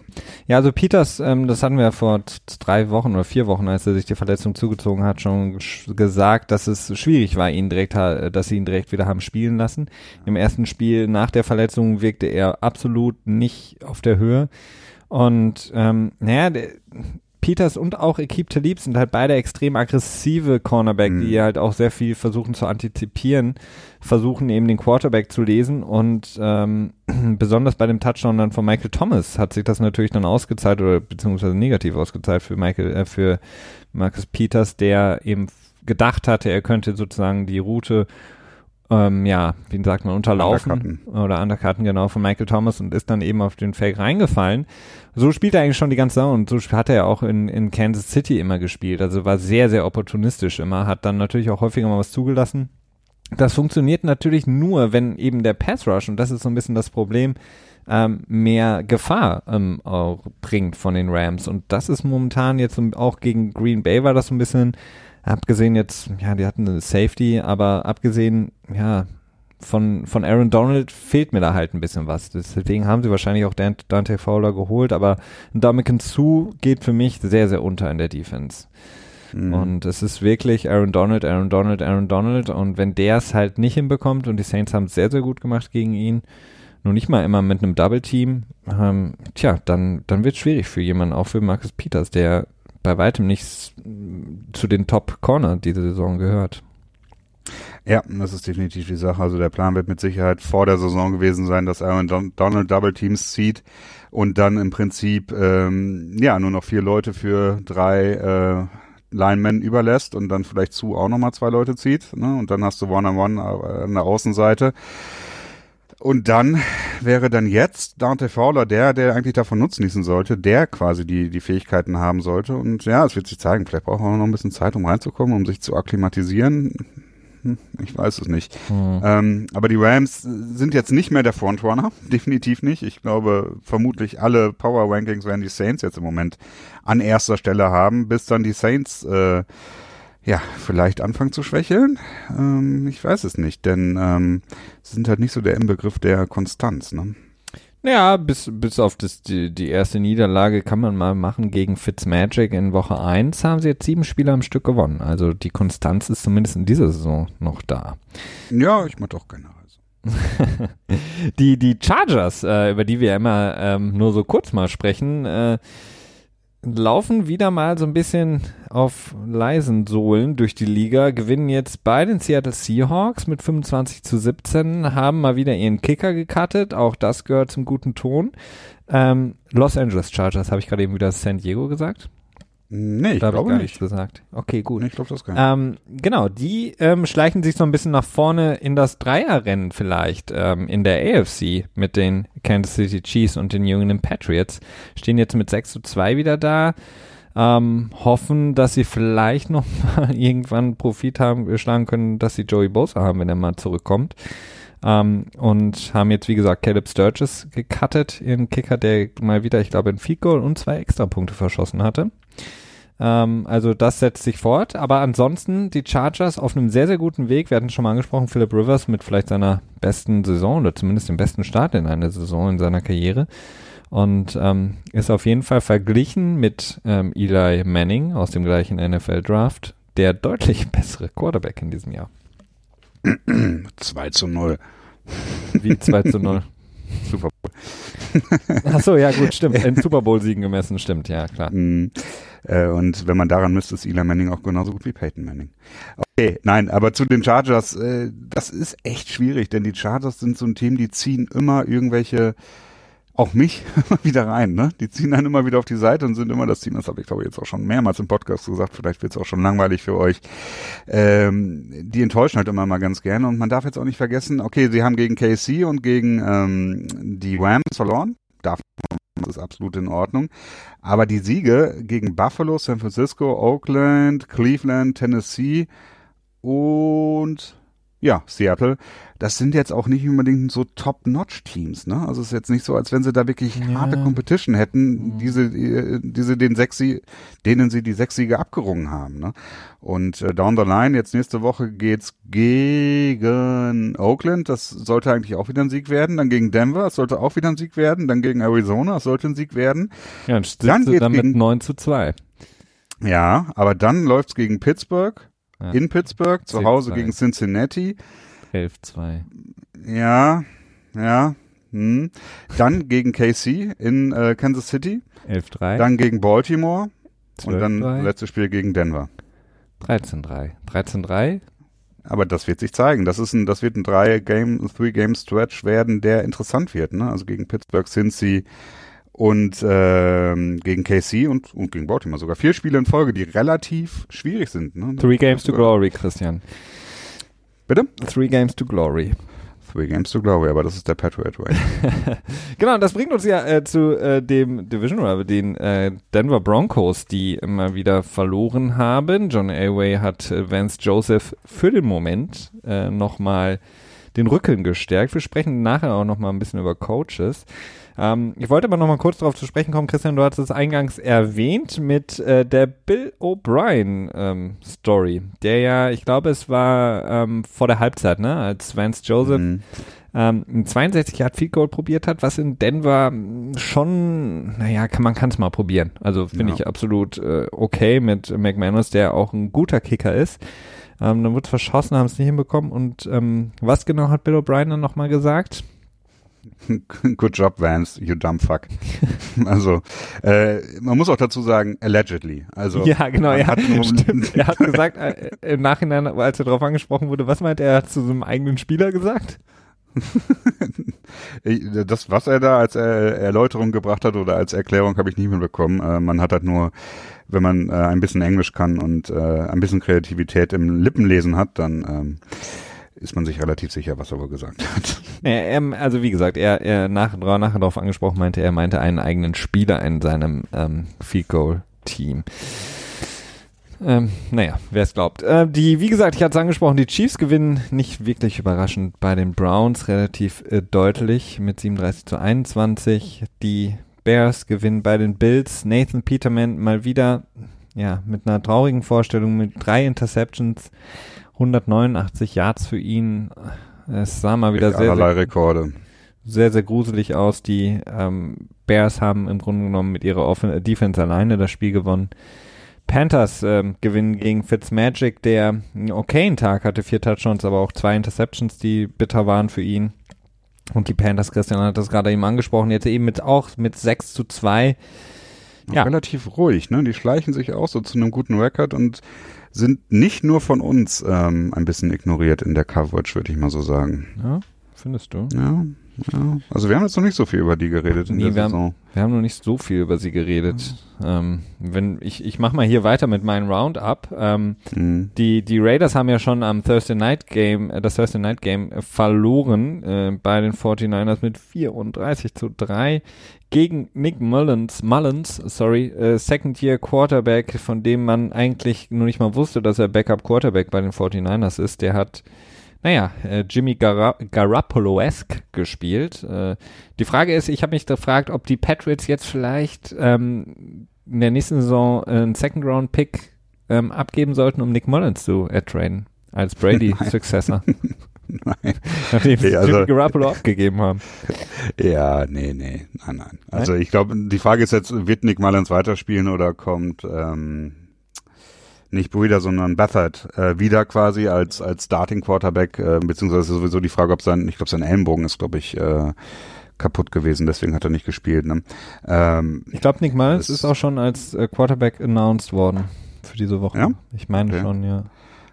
Ja, also Peters, ähm, das hatten wir ja vor drei Wochen oder vier Wochen, als er sich die Verletzung zugezogen hat, schon gesagt, dass es schwierig war, ihn direkt, dass sie ihn direkt wieder haben spielen lassen. Im ersten Spiel nach der Verletzung wirkte er absolut nicht auf der Höhe. Und ähm, naja, der, Peters und auch Ekip Talib sind halt beide extrem aggressive Cornerback, mhm. die halt auch sehr viel versuchen zu antizipieren, versuchen eben den Quarterback zu lesen und ähm, besonders bei dem Touchdown dann von Michael Thomas hat sich das natürlich dann ausgezahlt oder beziehungsweise negativ ausgezahlt für Michael, äh, für Marcus Peters, der eben gedacht hatte, er könnte sozusagen die Route ähm, ja, wie sagt man, unterlaufen Undercutten. oder Undercutten, genau, von Michael Thomas und ist dann eben auf den Fake reingefallen. So spielt er eigentlich schon die ganze Zeit und so hat er ja auch in, in Kansas City immer gespielt. Also war sehr, sehr opportunistisch immer, hat dann natürlich auch häufiger mal was zugelassen. Das funktioniert natürlich nur, wenn eben der Pass Rush, und das ist so ein bisschen das Problem, ähm, mehr Gefahr ähm, bringt von den Rams. Und das ist momentan jetzt auch gegen Green Bay war das so ein bisschen abgesehen jetzt, ja, die hatten eine Safety, aber abgesehen, ja, von, von Aaron Donald fehlt mir da halt ein bisschen was. Deswegen haben sie wahrscheinlich auch Dante Fowler geholt, aber Dominican Sue geht für mich sehr, sehr unter in der Defense. Mhm. Und es ist wirklich Aaron Donald, Aaron Donald, Aaron Donald. Und wenn der es halt nicht hinbekommt, und die Saints haben es sehr, sehr gut gemacht gegen ihn, nur nicht mal immer mit einem Double Team, ähm, tja, dann, dann wird es schwierig für jemanden, auch für Marcus Peters, der bei weitem nicht zu den Top Corner diese Saison gehört. Ja, das ist definitiv die Sache. Also der Plan wird mit Sicherheit vor der Saison gewesen sein, dass Aaron Don Donald Double Teams zieht und dann im Prinzip ähm, ja nur noch vier Leute für drei äh, Linemen überlässt und dann vielleicht zu auch nochmal zwei Leute zieht. Ne? Und dann hast du One-on-One -on -one an der Außenseite. Und dann wäre dann jetzt Dante Fowler der, der eigentlich davon nutzen sollte, der quasi die, die Fähigkeiten haben sollte. Und ja, es wird sich zeigen. Vielleicht braucht er noch ein bisschen Zeit, um reinzukommen, um sich zu akklimatisieren. Hm, ich weiß es nicht. Mhm. Ähm, aber die Rams sind jetzt nicht mehr der Frontrunner. Definitiv nicht. Ich glaube, vermutlich alle Power Rankings werden die Saints jetzt im Moment an erster Stelle haben, bis dann die Saints äh, ja, vielleicht anfangen zu schwächeln. Ähm, ich weiß es nicht, denn ähm, sie sind halt nicht so der Inbegriff der Konstanz. Ne? Ja, bis, bis auf das, die, die erste Niederlage kann man mal machen gegen Fitzmagic in Woche 1 haben sie jetzt sieben Spiele am Stück gewonnen. Also die Konstanz ist zumindest in dieser Saison noch da. Ja, ich mach doch generell die, die Chargers, äh, über die wir immer ähm, nur so kurz mal sprechen, äh, laufen wieder mal so ein bisschen auf leisen Sohlen durch die Liga, gewinnen jetzt bei den Seattle Seahawks mit 25 zu 17, haben mal wieder ihren Kicker gecuttet, auch das gehört zum guten Ton. Ähm, Los Angeles Chargers, habe ich gerade eben wieder San Diego gesagt? Nee, ich da glaube gar nicht. gesagt. Okay, gut. Nee, ich glaube das gar nicht. Ähm, genau, die ähm, schleichen sich so ein bisschen nach vorne in das Dreierrennen vielleicht ähm, in der AFC mit den Kansas City Chiefs und den jungen Patriots. Stehen jetzt mit 6 zu 2 wieder da. Ähm, hoffen, dass sie vielleicht noch mal irgendwann Profit haben, schlagen können, dass sie Joey Bosa haben, wenn er mal zurückkommt. Ähm, und haben jetzt, wie gesagt, Caleb Sturgis gecuttet, ihren Kicker, der mal wieder, ich glaube, ein Field Goal und zwei Extrapunkte verschossen hatte. Ähm, also das setzt sich fort. Aber ansonsten die Chargers auf einem sehr, sehr guten Weg. Wir hatten schon mal angesprochen, Philip Rivers mit vielleicht seiner besten Saison oder zumindest dem besten Start in einer Saison in seiner Karriere. Und ähm, ist auf jeden Fall verglichen mit ähm, Eli Manning aus dem gleichen NFL-Draft der deutlich bessere Quarterback in diesem Jahr. 2 zu 0. Wie 2 zu 0? Super Bowl. Achso, ja gut, stimmt. In Super Bowl-Siegen gemessen, stimmt, ja, klar. Mm, äh, und wenn man daran misst, ist Eli Manning auch genauso gut wie Peyton Manning. Okay, nein, aber zu den Chargers, äh, das ist echt schwierig, denn die Chargers sind so ein Team, die ziehen immer irgendwelche auch mich wieder rein. Ne? Die ziehen dann immer wieder auf die Seite und sind immer das Team. Das habe ich glaube ich jetzt auch schon mehrmals im Podcast gesagt. Vielleicht wird es auch schon langweilig für euch. Ähm, die enttäuschen halt immer mal ganz gerne. Und man darf jetzt auch nicht vergessen, okay, sie haben gegen KC und gegen ähm, die Rams verloren. Darf das ist absolut in Ordnung. Aber die Siege gegen Buffalo, San Francisco, Oakland, Cleveland, Tennessee und ja, Seattle, das sind jetzt auch nicht unbedingt so Top-Notch-Teams, ne? Also es ist jetzt nicht so, als wenn sie da wirklich Ja. harte Competition hätten, Mhm. diese, äh, diese den Sie- denen sie die sechs Siege abgerungen haben, ne? Und äh, down the line, jetzt nächste Woche geht's gegen Oakland, das sollte eigentlich auch wieder ein Sieg werden, dann gegen Denver, das sollte auch wieder ein Sieg werden, dann gegen Arizona, das sollte ein Sieg werden. Ja, dann Dann geht's dann mit gegen- 9 zu 2. Ja, aber dann läuft's gegen Pittsburgh, Ja. in Pittsburgh, zu 10-2. Hause gegen Cincinnati, 11 2. Ja, ja. Hm. Dann gegen KC in äh, Kansas City, 11 3. dann gegen Baltimore und 12 dann 3. letztes Spiel gegen Denver. 13 3. 13 3. Aber das wird sich zeigen. Das ist ein, das wird ein drei Game, three Game Stretch werden, der interessant wird. Ne? Also gegen Pittsburgh, Cincy und ähm, gegen KC und, und gegen Baltimore sogar vier Spiele in Folge, die relativ schwierig sind. Ne? Three Games to Glory, Christian. Bitte? Three Games to Glory. Three Games to Glory, aber das ist der Patriot Way. Genau, und das bringt uns ja äh, zu äh, dem Division Rival, den äh, Denver Broncos, die immer wieder verloren haben. John Elway hat äh, Vance Joseph für den Moment äh, nochmal den Rücken gestärkt. Wir sprechen nachher auch nochmal ein bisschen über Coaches. Ähm, ich wollte aber nochmal kurz darauf zu sprechen kommen, Christian, du hattest es eingangs erwähnt mit äh, der Bill O'Brien ähm, Story, der ja, ich glaube, es war ähm, vor der Halbzeit, ne, als Vance Joseph Mhm. ähm, ein 62 Yard Field Goal probiert hat, was in Denver schon, naja, kann, man kann es mal probieren. Also finde Ja. ich absolut äh, okay mit McManus, der auch ein guter Kicker ist. Ähm, dann wurde es verschossen, haben es nicht hinbekommen. Und ähm, was genau hat Bill O'Brien dann nochmal gesagt? Good job, Vance, you dumb fuck. also, äh, man muss auch dazu sagen, allegedly. Also, ja, genau, er hat er hat gesagt, äh, im Nachhinein, als er darauf angesprochen wurde, was meint er, zu so einem eigenen Spieler gesagt? Das, was er da als Erläuterung gebracht hat oder als Erklärung, habe ich nicht mitbekommen. Äh, man hat halt nur, wenn man äh, ein bisschen Englisch kann und äh, ein bisschen Kreativität im Lippenlesen hat, dann ähm, ist man sich relativ sicher, was er wohl gesagt hat. Er, er, also wie gesagt, er, er nach, nachher darauf angesprochen meinte, er meinte einen eigenen Spieler in seinem ähm, Field Goal Team. Ähm, naja, wer es glaubt. Äh, die, wie gesagt, ich hatte es angesprochen, die Chiefs gewinnen nicht wirklich überraschend bei den Browns relativ äh, deutlich mit 37 zu 21. Die Bears gewinnen bei den Bills. Nathan Peterman mal wieder, ja, mit einer traurigen Vorstellung mit drei Interceptions, 189 Yards für ihn. Es sah mal wieder sehr, sehr Rekorde. sehr, sehr gruselig aus. Die ähm, Bears haben im Grunde genommen mit ihrer Offen Defense alleine das Spiel gewonnen. Panthers ähm, gewinnen gegen Fitzmagic, der einen okayen Tag hatte, vier Touchdowns, aber auch zwei Interceptions, die bitter waren für ihn. Und die Panthers, Christian hat das gerade eben angesprochen, jetzt eben mit auch mit 6 zu 2. Ja. Relativ ruhig, ne? Die schleichen sich auch so zu einem guten Record und sind nicht nur von uns ähm, ein bisschen ignoriert in der Coverage, würde ich mal so sagen. Ja, findest du? Ja, ja. Also wir haben jetzt noch nicht so viel über die geredet in Nee, der wir haben- Saison. Wir haben noch nicht so viel über sie geredet. Ähm, wenn ich ich mache mal hier weiter mit meinem Roundup. Ähm, Mhm. Die, die Raiders haben ja schon am Thursday Night Game, äh, das Thursday Night Game äh, verloren äh, bei den 49ers mit 34 zu 3 gegen Nick Mullins, Mullins, sorry, äh, Second Year Quarterback, von dem man eigentlich nur nicht mal wusste, dass er Backup Quarterback bei den 49ers ist. Der hat naja, äh, Jimmy Gar Garoppolo-esque gespielt. Äh, die Frage ist, ich habe mich gefragt, ob die Patriots jetzt vielleicht ähm, in der nächsten Saison einen Second-Round-Pick ähm, abgeben sollten, um Nick Mullins zu ertraden als Brady-Successor. Nein. Nachdem sie Nee, also- Jimmy Garoppolo abgegeben haben. Ja, nee, nee, nein, nein. Also ich glaube, die Frage ist jetzt, wird Nick Mullins weiterspielen oder kommt ähm, nicht Breeder, sondern Beathard äh, wieder quasi als als Starting Quarterback, äh, beziehungsweise sowieso die Frage, ob sein, ich glaube, sein Ellenbogen ist, glaube ich, äh, kaputt gewesen, deswegen hat er nicht gespielt. Ne? Ähm, Ich glaube, Nick Das- ist auch schon als äh, Quarterback announced worden für diese Woche. Ja? Ich meine Okay. schon, ja.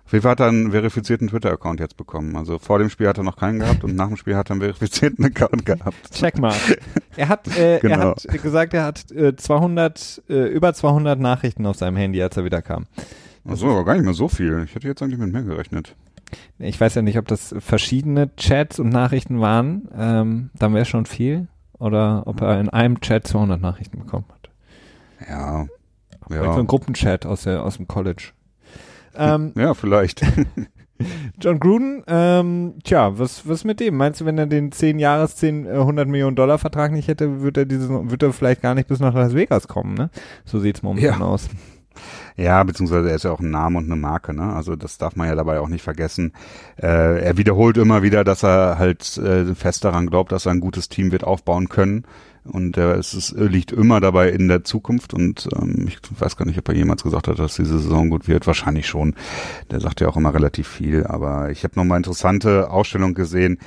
auf jeden Fall hat er einen verifizierten Twitter-Account jetzt bekommen. Also vor dem Spiel hat er noch keinen gehabt und nach dem Spiel hat er einen verifizierten Account gehabt. Check mal. Er hat, äh, er Genau. hat gesagt, er hat äh, 200, äh, über 200 Nachrichten auf seinem Handy, als er wieder kam. Achso, aber gar nicht mehr so viel. Ich hätte jetzt eigentlich mit mehr gerechnet. Ich weiß ja nicht, ob das verschiedene Chats und Nachrichten waren. Ähm, dann wäre schon viel. Oder ob er in einem Chat 200 Nachrichten bekommen hat. Ja. Vielleicht so Ja, ein Gruppenchat aus, der, aus dem College. Ähm, ja vielleicht. John Gruden, ähm, tja, was, was mit dem? Meinst du, wenn er den 10 Jahres, 10, äh, 100 Millionen Dollar Vertrag nicht hätte, würde er würde er vielleicht gar nicht bis nach Las Vegas kommen, ne? So sieht's momentan Ja. aus. Ja, beziehungsweise er ist ja auch ein Name und eine Marke, ne? Also das darf man ja dabei auch nicht vergessen. Äh, er wiederholt immer wieder, dass er halt äh, fest daran glaubt, dass er ein gutes Team wird aufbauen können. Und äh, es ist, liegt immer dabei in der Zukunft. Und ähm, ich weiß gar nicht, ob er jemals gesagt hat, dass diese Saison gut wird. Wahrscheinlich schon. Der sagt ja auch immer relativ viel. Aber ich habe noch mal interessante Ausstellung gesehen.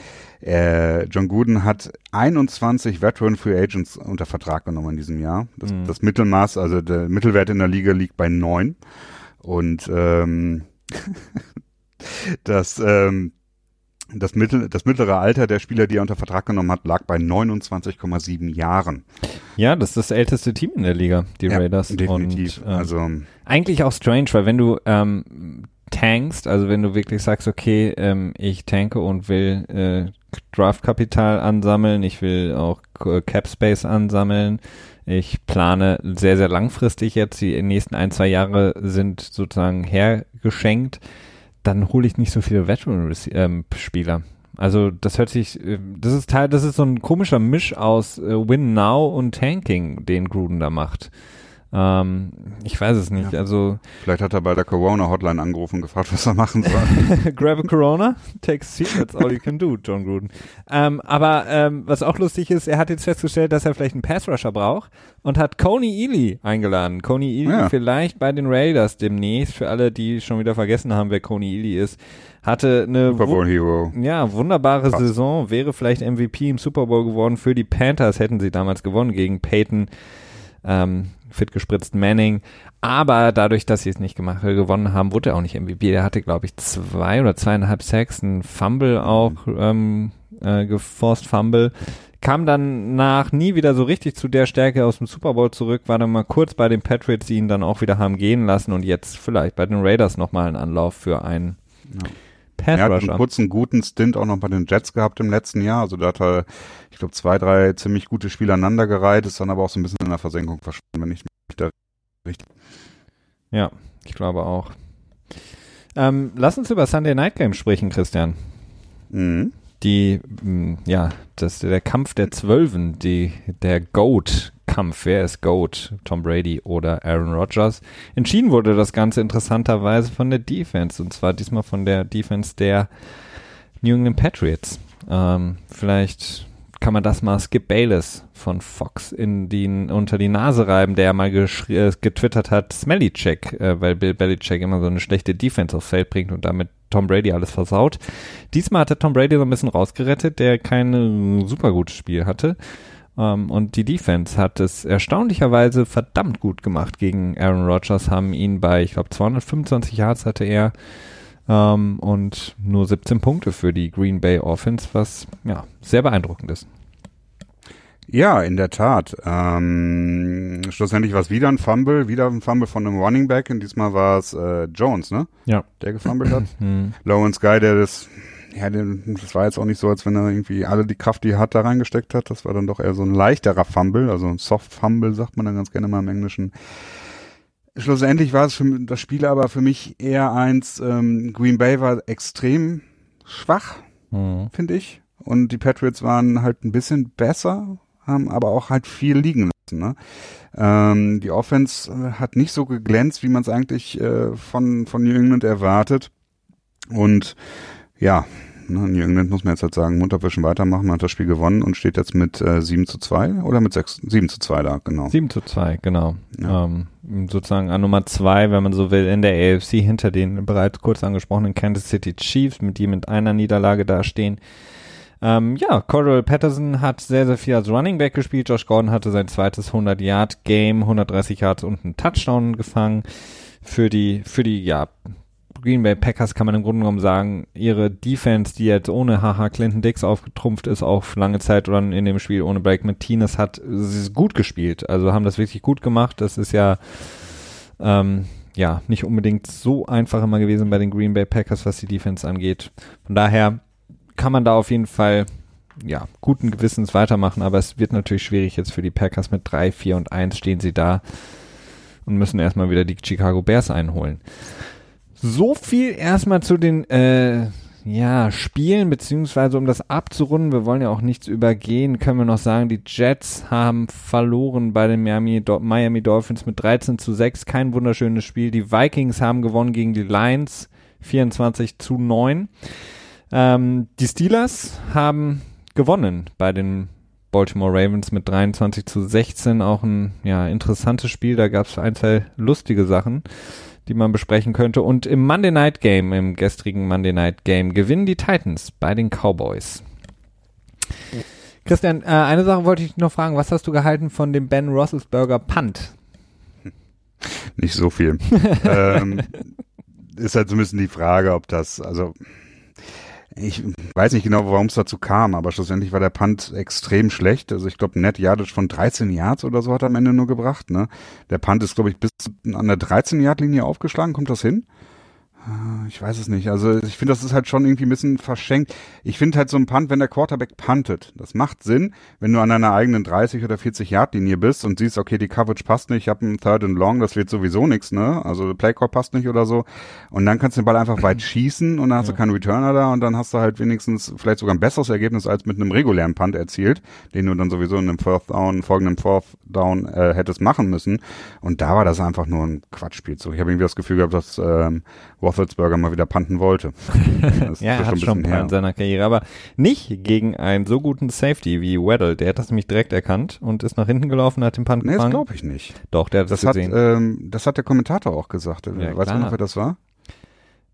Äh, John Gooden hat 21 Veteran Free Agents unter Vertrag genommen in diesem Jahr. Das, Mhm. das Mittelmaß, also der Mittelwert in der Liga liegt bei neun. Und ähm, das, ähm, das, mittel, das mittlere Alter der Spieler, die er unter Vertrag genommen hat, lag bei 29,7 Jahren. Ja, das ist das älteste Team in der Liga, die Ja, Raiders. Definitiv. Und, ähm, also eigentlich auch strange, weil wenn du ähm, tankst, also wenn du wirklich sagst, okay, ähm, ich tanke und will äh, Draftkapital ansammeln, ich will auch äh, Cap Space ansammeln, ich plane sehr, sehr langfristig jetzt, die nächsten ein, zwei Jahre sind sozusagen hergeschenkt, dann hole ich nicht so viele Veteran-Spieler. Also das hört sich, äh, das ist Teil, das ist so ein komischer Misch aus äh, Win Now und Tanking, den Gruden da macht. Ähm, ich weiß es nicht. Ja. Also vielleicht hat er bei der Corona-Hotline angerufen und gefragt, was er machen soll. grab a Corona, take a seat, that's all you can do, John Gruden. Ähm, aber ähm, was auch lustig ist, er hat jetzt festgestellt, dass er vielleicht einen Pass-Rusher braucht und hat Coney Ely eingeladen. Coney Ely Ja. vielleicht bei den Raiders demnächst, für alle, die schon wieder vergessen haben, wer Coney Ely ist, hatte eine Super Bowl Hero. ja, wunderbare Krass. Saison, wäre vielleicht MVP im Super Bowl geworden für die Panthers, hätten sie damals gewonnen gegen Peyton, ähm, fit gespritzt Manning. Aber dadurch, dass sie es nicht gemacht gewonnen haben, wurde er auch nicht MVP. Der hatte, glaube ich, zwei oder zweieinhalb Sacks, ein Fumble auch, ähm, äh, geforst Fumble. Kam dann nach nie wieder so richtig zu der Stärke aus dem Super Bowl zurück, war dann mal kurz bei den Patriots, die ihn dann auch wieder haben gehen lassen und jetzt vielleicht bei den Raiders nochmal einen Anlauf für einen Ja. Pass Er hat einen kurzen, guten Stint auch noch bei den Jets gehabt im letzten Jahr. Also da hat er, ich glaube, zwei, drei ziemlich gute Spiele aneinandergereiht, ist dann aber auch so ein bisschen in der Versenkung verschwunden, wenn ich mich da richtig. Ja, ich glaube auch. Ähm, lass uns über Sunday Night Game sprechen, Christian. Mhm. Die, mh, ja, das der Kampf der Zwölfen, die, der Goat-Kampf. Wer ist Goat? Tom Brady oder Aaron Rodgers? Entschieden wurde das Ganze interessanterweise von der Defense und zwar diesmal von der Defense der New England Patriots. Ähm, vielleicht kann man das mal Skip Bayless von Fox in die, unter die Nase reiben, der mal geschri- äh, getwittert hat, Smelly Check, äh, weil Bill Belichick immer so eine schlechte Defense aufs Feld bringt und damit Tom Brady alles versaut. Diesmal hatte Tom Brady so ein bisschen rausgerettet, der kein super gutes Spiel hatte. Ähm, und die Defense hat es erstaunlicherweise verdammt gut gemacht gegen Aaron Rodgers, haben ihn bei, ich glaube, 225 Yards hatte er ähm, und nur 17 Punkte für die Green Bay Offense, was ja sehr beeindruckend ist. Ja, in der Tat. Ähm, schlussendlich war es wieder ein Fumble, wieder ein Fumble von einem Running Back und diesmal war es äh, Jones, ne? Ja. Der gefummelt hat. Lawrence Guy, der das, ja, das war jetzt auch nicht so, als wenn er irgendwie alle die Kraft, die er hat, da reingesteckt hat. Das war dann doch eher so ein leichterer Fumble, also ein Soft Fumble, sagt man dann ganz gerne mal im Englischen. Schlussendlich war es für das Spiel aber für mich eher eins, ähm, Green Bay war extrem schwach, Mhm. finde ich. Und die Patriots waren halt ein bisschen besser, haben aber auch halt viel liegen lassen. Ne? Ähm, die Offense äh, hat nicht so geglänzt, wie man es eigentlich äh, von, von New England erwartet. Und ja, ne, New England muss man jetzt halt sagen, Munterwischen weitermachen, man hat das Spiel gewonnen und steht jetzt mit äh, 7 zu 2 oder mit 6, 7 zu 2 da, genau. 7 zu 2, genau. Ja. Ähm, sozusagen an Nummer 2, wenn man so will, in der AFC hinter den bereits kurz angesprochenen Kansas City Chiefs, mit die mit einer Niederlage dastehen. Ähm, ja, Cordell Patterson hat sehr, sehr viel als Running Back gespielt. Josh Gordon hatte sein zweites 100-Yard-Game, 130 Yards und einen Touchdown gefangen. Für die, für die, ja, Green Bay Packers kann man im Grunde genommen sagen, ihre Defense, die jetzt ohne Haha Clinton Dix aufgetrumpft ist, auch lange Zeit oder in dem Spiel ohne Blake Martinez hat, sie ist gut gespielt. Also haben das wirklich gut gemacht. Das ist ja, ähm, ja, nicht unbedingt so einfach immer gewesen bei den Green Bay Packers, was die Defense angeht. Von daher kann man da auf jeden Fall, ja, guten Gewissens weitermachen, aber es wird natürlich schwierig jetzt für die Packers mit 3, 4 und 1 stehen sie da und müssen erstmal wieder die Chicago Bears einholen. So viel erstmal zu den äh, ja, Spielen, beziehungsweise um das abzurunden, wir wollen ja auch nichts übergehen, können wir noch sagen, die Jets haben verloren bei den Miami, Miami Dolphins mit 13 zu 6, kein wunderschönes Spiel. Die Vikings haben gewonnen gegen die Lions 24 zu 9. Ähm, die Steelers haben gewonnen bei den Baltimore Ravens mit 23 zu 16. Auch ein ja, interessantes Spiel. Da gab es ein, zwei lustige Sachen, die man besprechen könnte. Und im Monday Night Game, im gestrigen Monday Night Game, gewinnen die Titans bei den Cowboys. Christian, äh, eine Sache wollte ich noch fragen. Was hast du gehalten von dem Ben Roethlisberger Punt? Nicht so viel. ähm, ist halt so ein bisschen die Frage, ob das, also ich weiß nicht genau, warum es dazu kam, aber schlussendlich war der Punt extrem schlecht. Also ich glaube, Net Yardage von 13 Yards oder so hat er am Ende nur gebracht. Ne? Der Punt ist, glaube ich, bis an der 13-Yard-Linie aufgeschlagen. Kommt das hin? Ah, Ich weiß es nicht. Also ich finde, das ist halt schon irgendwie ein bisschen verschenkt. Ich finde halt so ein Punt, wenn der Quarterback puntet, das macht Sinn, wenn du an deiner eigenen 30 oder 40 Yard Linie bist und siehst, okay, die Coverage passt nicht, ich habe einen Third and Long, das wird sowieso nichts, ne? Also der Playcall passt nicht oder so. Und dann kannst du den Ball einfach weit schießen und dann hast du keinen Returner da und dann hast du halt wenigstens vielleicht sogar ein besseres Ergebnis als mit einem regulären Punt erzielt, den du dann sowieso in einem Fourth Down, folgenden Fourth Down äh, hättest machen müssen. Und da war das einfach nur ein Quatschspielzug. Ich habe irgendwie das Gefühl gehabt, dass ähm, Roethlisberger mal wieder punten wollte. Das Ja, er ist hat schon in seiner Karriere, aber nicht gegen einen so guten Safety wie Weddle. Der hat das nämlich direkt erkannt und ist nach hinten gelaufen, hat den Punt Nee, das gefangen. glaube ich nicht. Doch, der hat das, Das hat, gesehen. ähm, das hat der Kommentator auch gesagt. Ja, weißt du klar. noch, wer das war?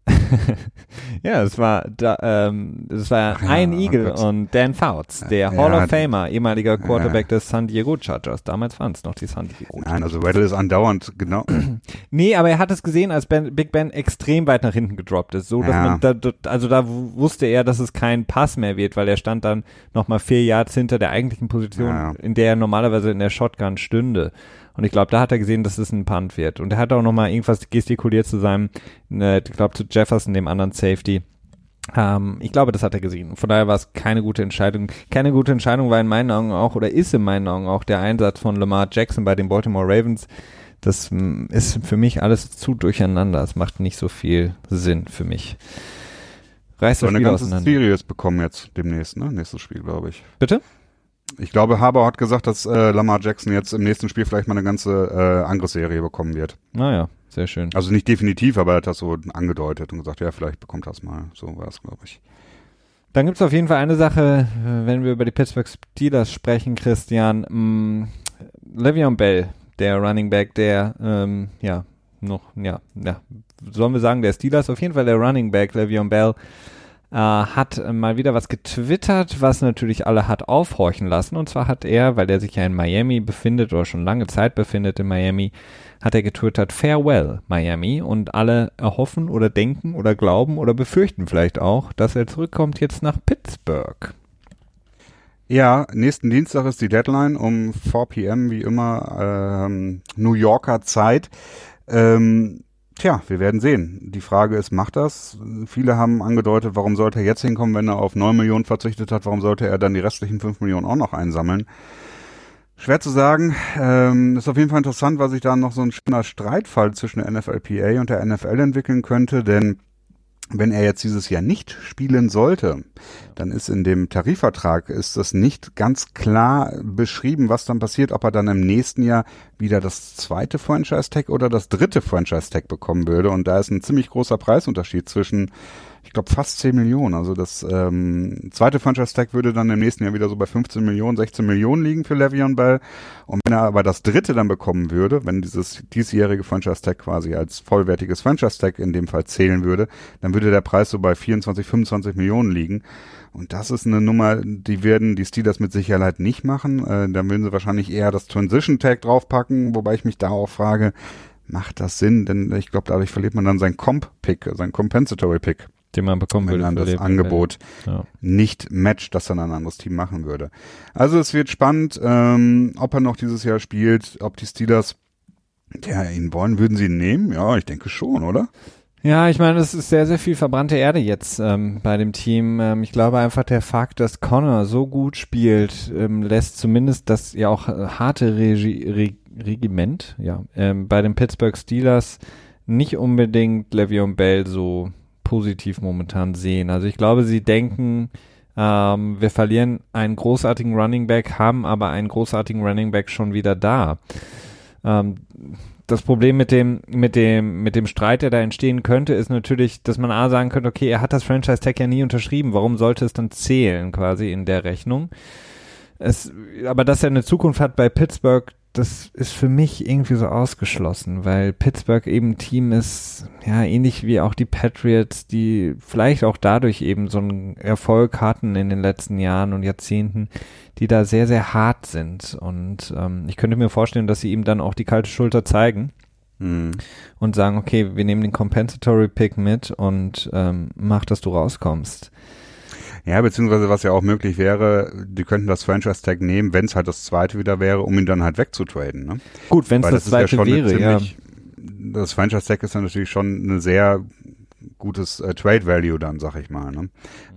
ja, es war da, ähm, es war ja, ein oh Eagle Gott. und Dan Fouts, der Ja, Hall of ja. Famer, ehemaliger Quarterback des San Diego Chargers. Damals waren es noch die San Diego. Nein, also Weddle ist andauernd, genau. Nee, aber er hat es gesehen, als ben, Big Ben extrem weit nach hinten gedroppt ist. So, dass Ja. man da, also da wusste er, dass es kein Pass mehr wird, weil er stand dann nochmal vier Yards hinter der eigentlichen Position, Ja. in der er normalerweise in der Shotgun stünde. Und ich glaube, da hat er gesehen, dass es ein Punt wird. Und er hat auch nochmal irgendwas gestikuliert zu seinem, äh, ich glaube zu Jefferson, dem anderen Safety. Ähm, ich glaube, das hat er gesehen. Von daher war es keine gute Entscheidung. Keine gute Entscheidung war in meinen Augen auch, oder ist in meinen Augen auch der Einsatz von Lamar Jackson bei den Baltimore Ravens. Das mm, ist für mich alles zu durcheinander. Es macht nicht so viel Sinn für mich. Reißt So das eine Spiel ganze auseinander. Series bekommen jetzt demnächst, ne? Nächstes Spiel, glaube ich. Bitte? Ich glaube, Haber hat gesagt, dass äh, Lamar Jackson jetzt im nächsten Spiel vielleicht mal eine ganze äh, Angriffsserie bekommen wird. Naja, sehr schön. Also nicht definitiv, aber er hat das so angedeutet und gesagt, ja, vielleicht bekommt das mal. So war es, glaube ich. Dann gibt es auf jeden Fall eine Sache, äh, wenn wir über die Pittsburgh Steelers sprechen, Christian. Mh, Le'Veon Bell, der Running Back, der, ähm, ja, noch, ja, ja, sollen wir sagen, der Steelers, auf jeden Fall der Running Back, Le'Veon Bell, äh, hat mal wieder was getwittert, was natürlich alle hat aufhorchen lassen. Und zwar hat er, weil er sich ja in Miami befindet oder schon lange Zeit befindet in Miami, hat er getwittert, Farewell Miami. Und alle erhoffen oder denken oder glauben oder befürchten vielleicht auch, dass er zurückkommt jetzt nach Pittsburgh. Ja, nächsten Dienstag ist die Deadline um 4 p.m. wie immer ähm, New Yorker Zeit. Ähm, tja, wir werden sehen. Die Frage ist, macht das? Viele haben angedeutet, warum sollte er jetzt hinkommen, wenn er auf 9 Millionen verzichtet hat? Warum sollte er dann die restlichen 5 Millionen auch noch einsammeln? Schwer zu sagen. Ähm, ist auf jeden Fall interessant, weil sich da noch so ein schöner Streitfall zwischen der NFLPA und der NFL entwickeln könnte, denn wenn er jetzt dieses Jahr nicht spielen sollte, dann ist in dem Tarifvertrag ist das nicht ganz klar beschrieben, was dann passiert, ob er dann im nächsten Jahr wieder das zweite Franchise Tag oder das dritte Franchise Tag bekommen würde. Und da ist ein ziemlich großer Preisunterschied zwischen ich glaube, fast 10 Millionen. Also das ähm, zweite Franchise-Tag würde dann im nächsten Jahr wieder so bei 15 Millionen, 16 Millionen liegen für Le'Veon Bell. Und wenn er aber das dritte dann bekommen würde, wenn dieses diesjährige Franchise-Tag quasi als vollwertiges Franchise-Tag in dem Fall zählen würde, dann würde der Preis so bei 24, 25 Millionen liegen. Und das ist eine Nummer, die werden die Steelers mit Sicherheit nicht machen. Äh, dann würden sie wahrscheinlich eher das Transition-Tag draufpacken, wobei ich mich da auch frage, macht das Sinn? Denn ich glaube, dadurch verliert man dann seinen Comp-Pick, seinen Compensatory-Pick den man bekommen wenn würde. dann für das Angebot Ja. nicht matcht, das dann ein anderes Team machen würde. Also es wird spannend, ähm, ob er noch dieses Jahr spielt, ob die Steelers ja, ihn wollen, würden sie ihn nehmen? Ja, ich denke schon, oder? Ja, ich meine, es ist sehr, sehr viel verbrannte Erde jetzt ähm, bei dem Team. Ähm, ich glaube einfach der Fakt, dass Connor so gut spielt, ähm, lässt zumindest das ja auch äh, harte Regi Re Regiment ja, ähm, bei den Pittsburgh Steelers nicht unbedingt Le'Veon Bell so positiv momentan sehen. Also ich glaube, sie denken, ähm, wir verlieren einen großartigen Running Back, haben aber einen großartigen Running Back schon wieder da. Ähm, das Problem mit dem, mit dem, mit dem Streit, der da entstehen könnte, ist natürlich, dass man A sagen könnte, okay, er hat das Franchise Tag ja nie unterschrieben, warum sollte es dann zählen quasi in der Rechnung? Es, aber dass er eine Zukunft hat bei Pittsburgh, das ist für mich irgendwie so ausgeschlossen, weil Pittsburgh eben ein Team ist, ja, ähnlich wie auch die Patriots, die vielleicht auch dadurch eben so einen Erfolg hatten in den letzten Jahren und Jahrzehnten, die da sehr, sehr hart sind. Und ähm, ich könnte mir vorstellen, dass sie ihm dann auch die kalte Schulter zeigen Hm. und sagen, okay, wir nehmen den Compensatory Pick mit und ähm, mach, dass du rauskommst. Ja, beziehungsweise was ja auch möglich wäre, die könnten das Franchise-Tag nehmen, wenn es halt das zweite wieder wäre, um ihn dann halt wegzutraden. Ne? Gut, wenn es das ja zweite schon eine wäre, ja. ziemlich- Das Franchise-Tag ist dann natürlich schon ein sehr gutes äh, Trade-Value dann, sag ich mal. Ne?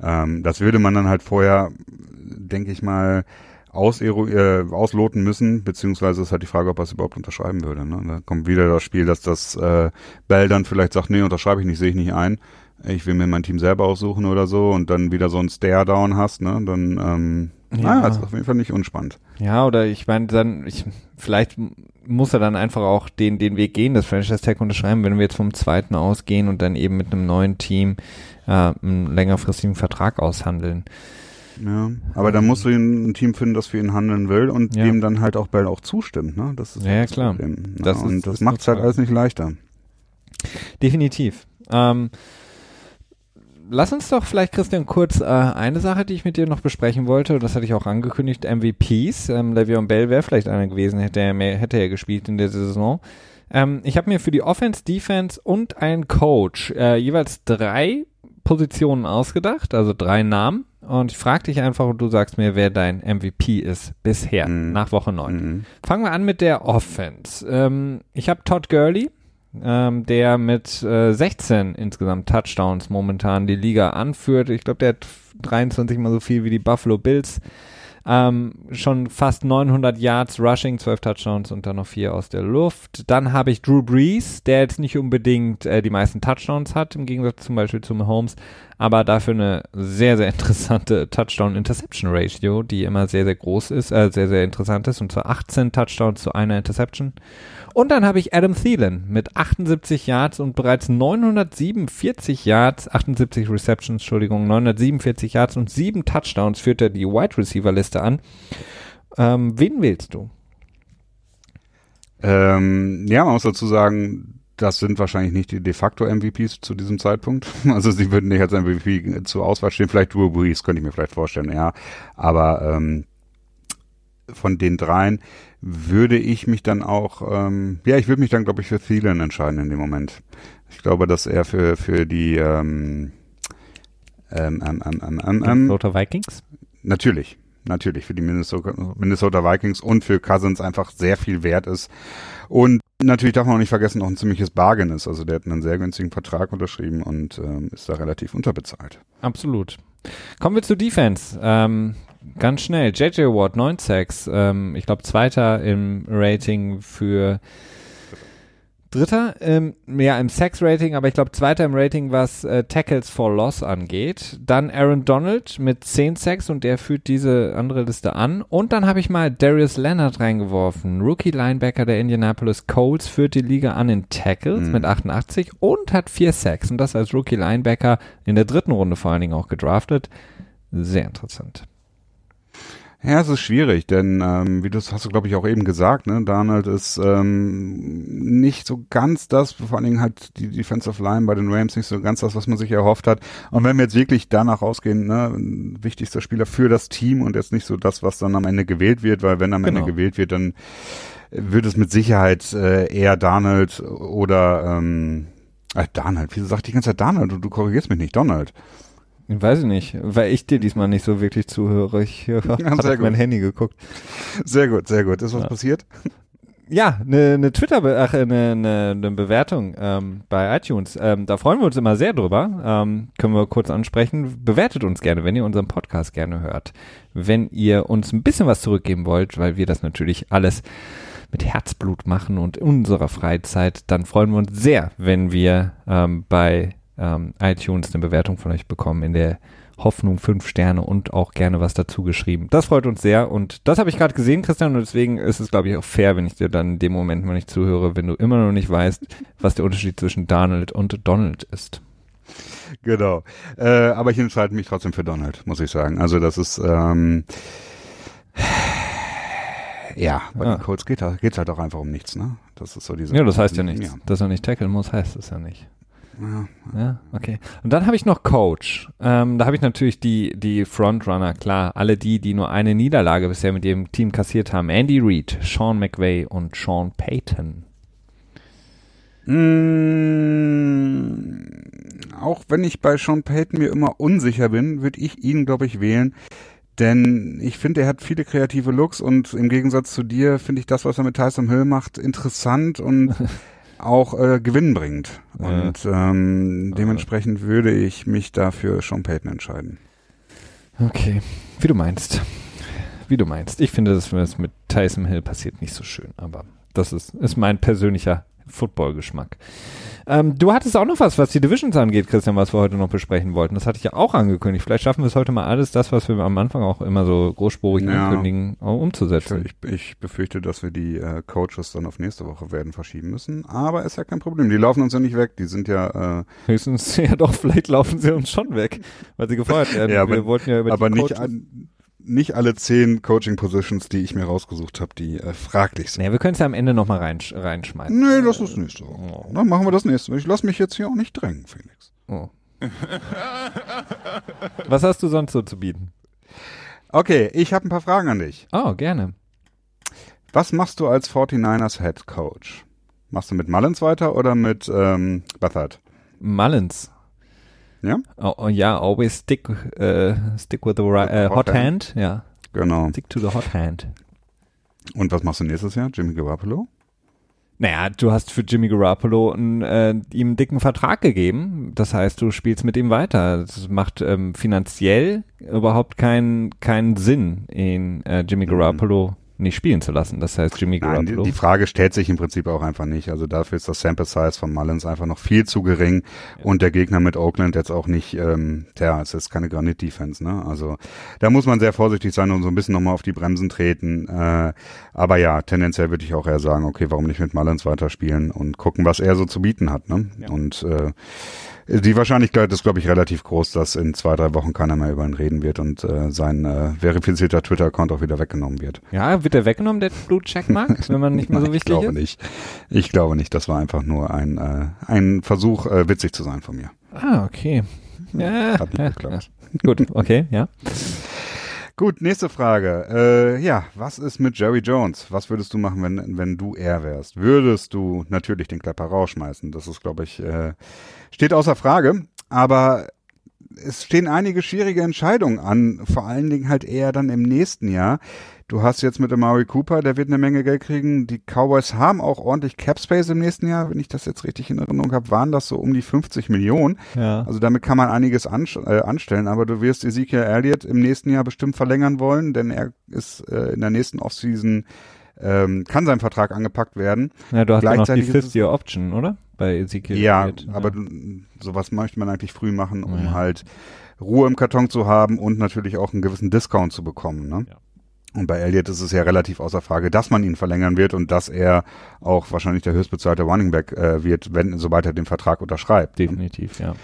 Ähm, das würde man dann halt vorher, denke ich mal, ausero äh, ausloten müssen, beziehungsweise ist halt die Frage, ob er es überhaupt unterschreiben würde. Ne? Da kommt wieder das Spiel, dass das äh, Bell dann vielleicht sagt, nee, unterschreibe ich nicht, sehe ich nicht ein. Ich will mir mein Team selber aussuchen oder so und dann wieder so ein Stare-Down hast, ne? Dann, ähm, Ja. naja, ist auf jeden Fall nicht unspannend. Ja, oder ich meine, dann, ich, vielleicht muss er dann einfach auch den, den Weg gehen, das Franchise Tag unterschreiben, wenn wir jetzt vom zweiten ausgehen und dann eben mit einem neuen Team äh, einen längerfristigen Vertrag aushandeln. Ja, aber dann musst du ein Team finden, das für ihn handeln will und Ja. dem dann halt auch Bell auch zustimmt, ne? Das ist Ja, halt ja, das klar. Problem. Ja, Das ist- und ist das macht es halt alles nicht leichter. Definitiv. Ähm, lass uns doch vielleicht, Christian, kurz äh, eine Sache, die ich mit dir noch besprechen wollte, und das hatte ich auch angekündigt, MVPs. Ähm, Le'Veon Bell wäre vielleicht einer gewesen, hätte er, mehr, hätte er gespielt in der Saison. Ähm, ich habe mir für die Offense, Defense und einen Coach äh, jeweils drei Positionen ausgedacht, also drei Namen. Und ich frage dich einfach und du sagst mir, wer dein MVP ist bisher, Mhm. nach Woche 9. Mhm. Fangen wir an mit der Offense. Ähm, ich habe Todd Gurley, ähm, der mit äh, 16 insgesamt Touchdowns momentan die Liga anführt. Ich glaube, der hat 23 mal so viel wie die Buffalo Bills. Ähm, schon fast 900 Yards Rushing, 12 Touchdowns und dann noch vier aus der Luft. Dann habe ich Drew Brees, der jetzt nicht unbedingt äh, die meisten Touchdowns hat, im Gegensatz zum Beispiel zu Mahomes, aber dafür eine sehr, sehr interessante Touchdown-Interception-Ratio, die immer sehr, sehr groß ist, äh, sehr, sehr interessant ist, und zwar 18 Touchdowns zu einer Interception. Und dann habe ich Adam Thielen mit 78 Yards und bereits 947 Yards, 78 Receptions, Entschuldigung, 947 Yards und sieben Touchdowns führt er die Wide Receiver Liste an. Ähm, wen wählst du? Ähm, ja, man muss dazu sagen, das sind wahrscheinlich nicht die de facto MVPs zu diesem Zeitpunkt. Also sie würden nicht als MVP zur Auswahl stehen. Vielleicht Drew Brees, könnte ich mir vielleicht vorstellen, ja. Aber ähm, von den dreien würde ich mich dann auch, ähm, ja, ich würde mich dann, glaube ich, für Thielen entscheiden in dem Moment. Ich glaube, dass er für, für die ähm, ähm, ähm, ähm, ähm, ähm, ähm, Minnesota Vikings? Natürlich, natürlich für die Minnesota, Minnesota Vikings und für Cousins einfach sehr viel wert ist. Und natürlich darf man auch nicht vergessen, auch ein ziemliches Bargain ist. Also der hat einen sehr günstigen Vertrag unterschrieben und ähm, ist da relativ unterbezahlt. Absolut. Kommen wir zu Defense. Ähm, ganz schnell. JJ Watt, 9 Sacks. Ähm, ich glaube, Zweiter im Rating für Dritter, ähm, ja, im Sex-Rating, aber ich glaube Zweiter im Rating, was äh, Tackles for Loss angeht. Dann Aaron Donald mit 10 Sacks und der führt diese andere Liste an. Und dann habe ich mal Darius Leonard reingeworfen. Rookie-Linebacker der Indianapolis Colts führt die Liga an in Tackles Mhm. mit 88 und hat 4 Sacks. Und das als Rookie-Linebacker in der dritten Runde vor allen Dingen auch gedraftet. Sehr interessant. Ja, es ist schwierig, denn ähm, wie du hast du glaube ich auch eben gesagt, ne, Donald ist ähm, nicht so ganz das, vor allen Dingen halt die Defensive Line bei den Rams nicht so ganz das, was man sich erhofft hat. Und wenn wir jetzt wirklich danach rausgehen, ne, wichtigster Spieler für das Team und jetzt nicht so das, was dann am Ende gewählt wird, weil wenn am Genau. Ende gewählt wird, dann wird es mit Sicherheit äh, eher Donald oder ähm, äh, Donald. Wieso sagt die ganze Zeit Donald? Du, du korrigierst mich nicht, Donald. Weiß ich nicht, weil ich dir diesmal nicht so wirklich zuhöre. Ich äh, habe sehr auf mein. Handy geguckt. Sehr gut, sehr gut. Ist was Ja. passiert? Ja, eine ne Twitter, ach, eine ne, ne Bewertung ähm, bei iTunes. Ähm, da freuen wir uns immer sehr drüber. Ähm, können wir kurz ansprechen. Bewertet uns gerne, wenn ihr unseren Podcast gerne hört. Wenn ihr uns ein bisschen was zurückgeben wollt, weil wir das natürlich alles mit Herzblut machen und in unserer Freizeit, dann freuen wir uns sehr, wenn wir ähm, bei ähm, iTunes eine Bewertung von euch bekommen in der Hoffnung fünf Sterne und auch gerne was dazu geschrieben. Das freut uns sehr und das habe ich gerade gesehen, Christian, und deswegen ist es, glaube ich, auch fair, wenn ich dir dann in dem Moment mal nicht zuhöre, wenn du immer noch nicht weißt, was der Unterschied zwischen Donald und Donald ist. Genau. Äh, aber ich entscheide mich trotzdem für Donald, muss ich sagen. Also das ist ähm, ja, bei Ah. den Colts geht geht's halt auch einfach um nichts, ne? Das ist so diese. Ja, das heißt ja nichts. Ja. Dass er nicht tackeln muss, heißt es ja nicht. Ja. Ja, okay. Und dann habe ich noch Coach. Ähm, da habe ich natürlich die, die Frontrunner, klar. Alle die, die nur eine Niederlage bisher mit ihrem Team kassiert haben. Andy Reid, Sean McVay und Sean Payton. Mm, auch wenn ich bei Sean Payton mir immer unsicher bin, würde ich ihn, glaube ich, wählen. Denn ich finde, er hat viele kreative Looks und im Gegensatz zu dir finde ich das, was er mit Tyson Hill macht, interessant und auch äh, gewinnbringend. Ja. Und ähm, dementsprechend würde ich mich dafür Sean Payton entscheiden. Okay, wie du meinst. Wie du meinst. Ich finde, dass das mit Tyson Hill passiert nicht so schön, aber das ist, ist mein persönlicher Football-Geschmack. Ähm, du hattest auch noch was, was die Divisions angeht, Christian, was wir heute noch besprechen wollten. Das hatte ich ja auch angekündigt. Vielleicht schaffen wir es heute mal alles, das, was wir am Anfang auch immer so großspurig Ja. ankündigen, auch umzusetzen. Ich, ich befürchte, dass wir die äh, Coaches dann auf nächste Woche werden verschieben müssen. Aber ist ja kein Problem. Die laufen uns ja nicht weg. Die sind ja, äh, Höchstens, ja doch, vielleicht laufen sie uns schon weg, weil sie gefeuert werden. Ja, aber- wir wollten ja über aber die nicht, Coaches- an, nicht alle zehn Coaching-Positions, die ich mir rausgesucht habe, die äh, fraglich sind. Naja, wir können es ja am Ende nochmal reinsch reinschmeißen. Nee, das ist nächste Woche. Oh. Dann machen wir das nächste. Ich lasse mich jetzt hier auch nicht drängen, Felix. Oh. Was hast du sonst so zu bieten? Okay, ich habe ein paar Fragen an dich. Oh, gerne. Was machst du als 49ers Head Coach? Machst du mit Mullins weiter oder mit ähm, Beathard? Mullins. Ja? Oh, oh, ja, always stick, äh, stick with the ri- äh, Hot hot, hand. hand. Ja, Genau. stick to the hot hand. Und was machst du nächstes Jahr? Jimmy Garoppolo? Naja, du hast für Jimmy Garoppolo einen, äh, ihm einen dicken Vertrag gegeben. Das heißt, du spielst mit ihm weiter. Das macht ähm, finanziell überhaupt keinen keinen Sinn, ihn äh, Jimmy Garoppolo nicht spielen zu lassen. Das heißt, Jimmy Mhm. Nein, die, Garoppolo. die Frage stellt sich im Prinzip auch einfach nicht. Also dafür ist das Sample Size von Mullins einfach noch viel zu gering und der Gegner mit Oakland jetzt auch nicht, ähm, ja, es ist keine Granit-Defense, ne? Also da muss man sehr vorsichtig sein und so ein bisschen nochmal auf die Bremsen treten. Äh, aber ja, tendenziell würde ich auch eher sagen, okay, warum nicht mit Mullins weiterspielen und gucken, was er so zu bieten hat, ne? Ja. Und äh, die Wahrscheinlichkeit ist, glaube ich, relativ groß, dass in zwei, drei Wochen keiner mehr über ihn reden wird und äh, sein äh, verifizierter Twitter-Account auch wieder weggenommen wird. ja, wird er weggenommen, der Blue Checkmark, wenn man nicht mehr so wichtig ich glaube ist? nicht. Ich glaube nicht. Das war einfach nur ein, äh, ein Versuch, äh, witzig zu sein von mir. Ah, okay. Ja, Hat nicht ja, geklappt. Gut, okay, ja. Gut, nächste Frage. Äh, ja, was ist mit Jerry Jones? Was würdest du machen, wenn, wenn du er wärst? Würdest du natürlich den Klepper rausschmeißen? Das ist, glaube ich, äh, steht außer Frage. Aber es stehen einige schwierige Entscheidungen an, vor allen Dingen halt eher dann im nächsten Jahr. Du hast jetzt mit Amari Cooper, der wird eine Menge Geld kriegen. Die Cowboys haben auch ordentlich Cap Space im nächsten Jahr. Wenn ich das jetzt richtig in Erinnerung habe, waren das so um die 50 Millionen. Ja. Also damit kann man einiges äh, anstellen, aber du wirst Ezekiel Elliott im nächsten Jahr bestimmt verlängern wollen, denn er ist äh, in der nächsten Offseason ähm, kann sein Vertrag angepackt werden. Ja, du hast ja noch die Gleichzeitig ist es- 50 Option, oder? Bei Ezekiel. Ja, Elliott. aber du- sowas möchte man eigentlich früh machen, um Ja. halt Ruhe im Karton zu haben und natürlich auch einen gewissen Discount zu bekommen. Ne? Ja. Und bei Elliott ist es ja relativ außer Frage, dass man ihn verlängern wird und dass er auch wahrscheinlich der höchstbezahlte Running Back äh, wird, wenn sobald er den Vertrag unterschreibt. ne? definitiv, ja.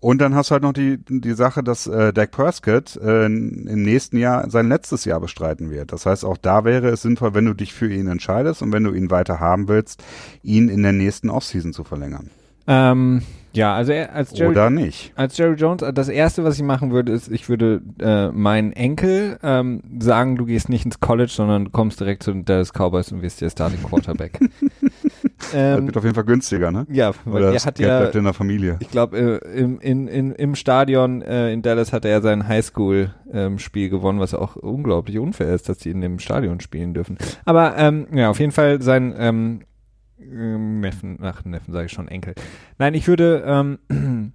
Und dann hast du halt noch die, die Sache, dass äh, Dak Prescott äh, im nächsten Jahr sein letztes Jahr bestreiten wird. Das heißt, auch da wäre es sinnvoll, wenn du dich für ihn entscheidest und wenn du ihn weiter haben willst, ihn in der nächsten Offseason zu verlängern. Ähm, ja, also er, als Jerry, Oder nicht. als Jerry Jones, das erste, was ich machen würde, ist, ich würde äh, meinen Enkel ähm, sagen, du gehst nicht ins College, sondern du kommst direkt zu den Dallas Cowboys und wirst der Starting Quarterback. Das ähm, wird auf jeden Fall günstiger, ne? ja, weil Oder er das hat Geld ja, bleibt in der Familie. ich glaube, äh, im, in, in, im Stadion äh, in Dallas hat er ja sein Highschool-Spiel gewonnen, was auch unglaublich unfair ist, dass die in dem Stadion spielen dürfen. Aber ähm, ja, auf jeden Fall sein ähm, ähm, Neffen, ach Neffen sage ich schon, Enkel. Nein, ich würde ähm,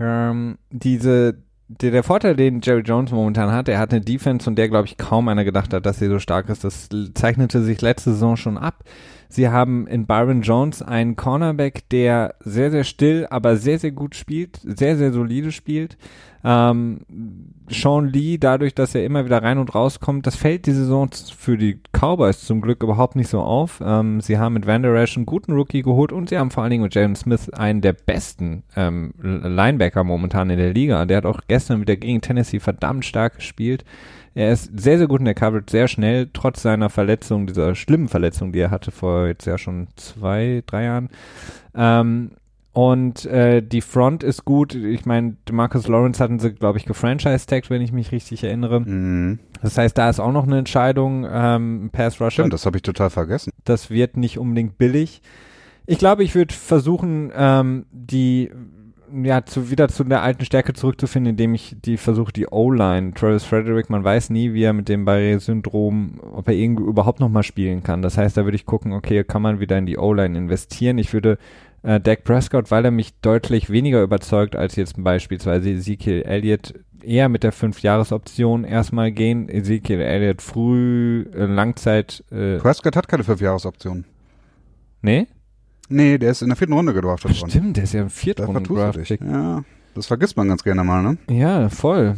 ähm, diese der, der Vorteil, den Jerry Jones momentan hat, er hat eine Defense, von der, glaube ich, kaum einer gedacht hat, dass sie so stark ist. Das zeichnete sich letzte Saison schon ab. Sie haben in Byron Jones einen Cornerback, der sehr, sehr still, aber sehr, sehr gut spielt, sehr, sehr solide spielt. Ähm, Sean Lee, dadurch, dass er immer wieder rein und rauskommt, das fällt die Saison für die Cowboys zum Glück überhaupt nicht so auf. Ähm, sie haben mit Van Der Esch einen guten Rookie geholt und sie haben vor allen Dingen mit Jalen Smith einen der besten ähm, Linebacker momentan in der Liga. Der hat auch gestern wieder gegen Tennessee verdammt stark gespielt. Er ist sehr, sehr gut in der Coverage, sehr schnell, trotz seiner Verletzung, dieser schlimmen Verletzung, die er hatte vor jetzt ja schon zwei, drei Jahren. Ähm, und äh, die Front ist gut. Ich meine, Marcus Lawrence hatten sie, glaube ich, gefranchise-tagged, wenn ich mich richtig erinnere. Mhm. Das heißt, da ist auch noch eine Entscheidung, ähm, Pass Rusher. Stimmt, das habe ich total vergessen. Das wird nicht unbedingt billig. Ich glaube, ich würde versuchen, ähm, die ja zu, wieder zu der alten Stärke zurückzufinden, indem ich die versuche, die O-Line, Travis Frederick, man weiß nie, wie er mit dem Barré-Syndrom, ob er irgendwie überhaupt nochmal spielen kann. Das heißt, da würde ich gucken, okay, kann man wieder in die O-Line investieren. Ich würde äh, Dak Prescott, weil er mich deutlich weniger überzeugt als jetzt beispielsweise Ezekiel Elliott, eher mit der Fünf-Jahres-Option erstmal gehen. Ezekiel Elliott früh, äh, Langzeit, äh, Prescott hat keine Fünfjahresoption. nee? Nee, der ist in der vierten Runde gedraftet worden. Stimmt, der ist ja im vierten dich. Pick. Ja, das vergisst man ganz gerne mal, ne? Ja, voll.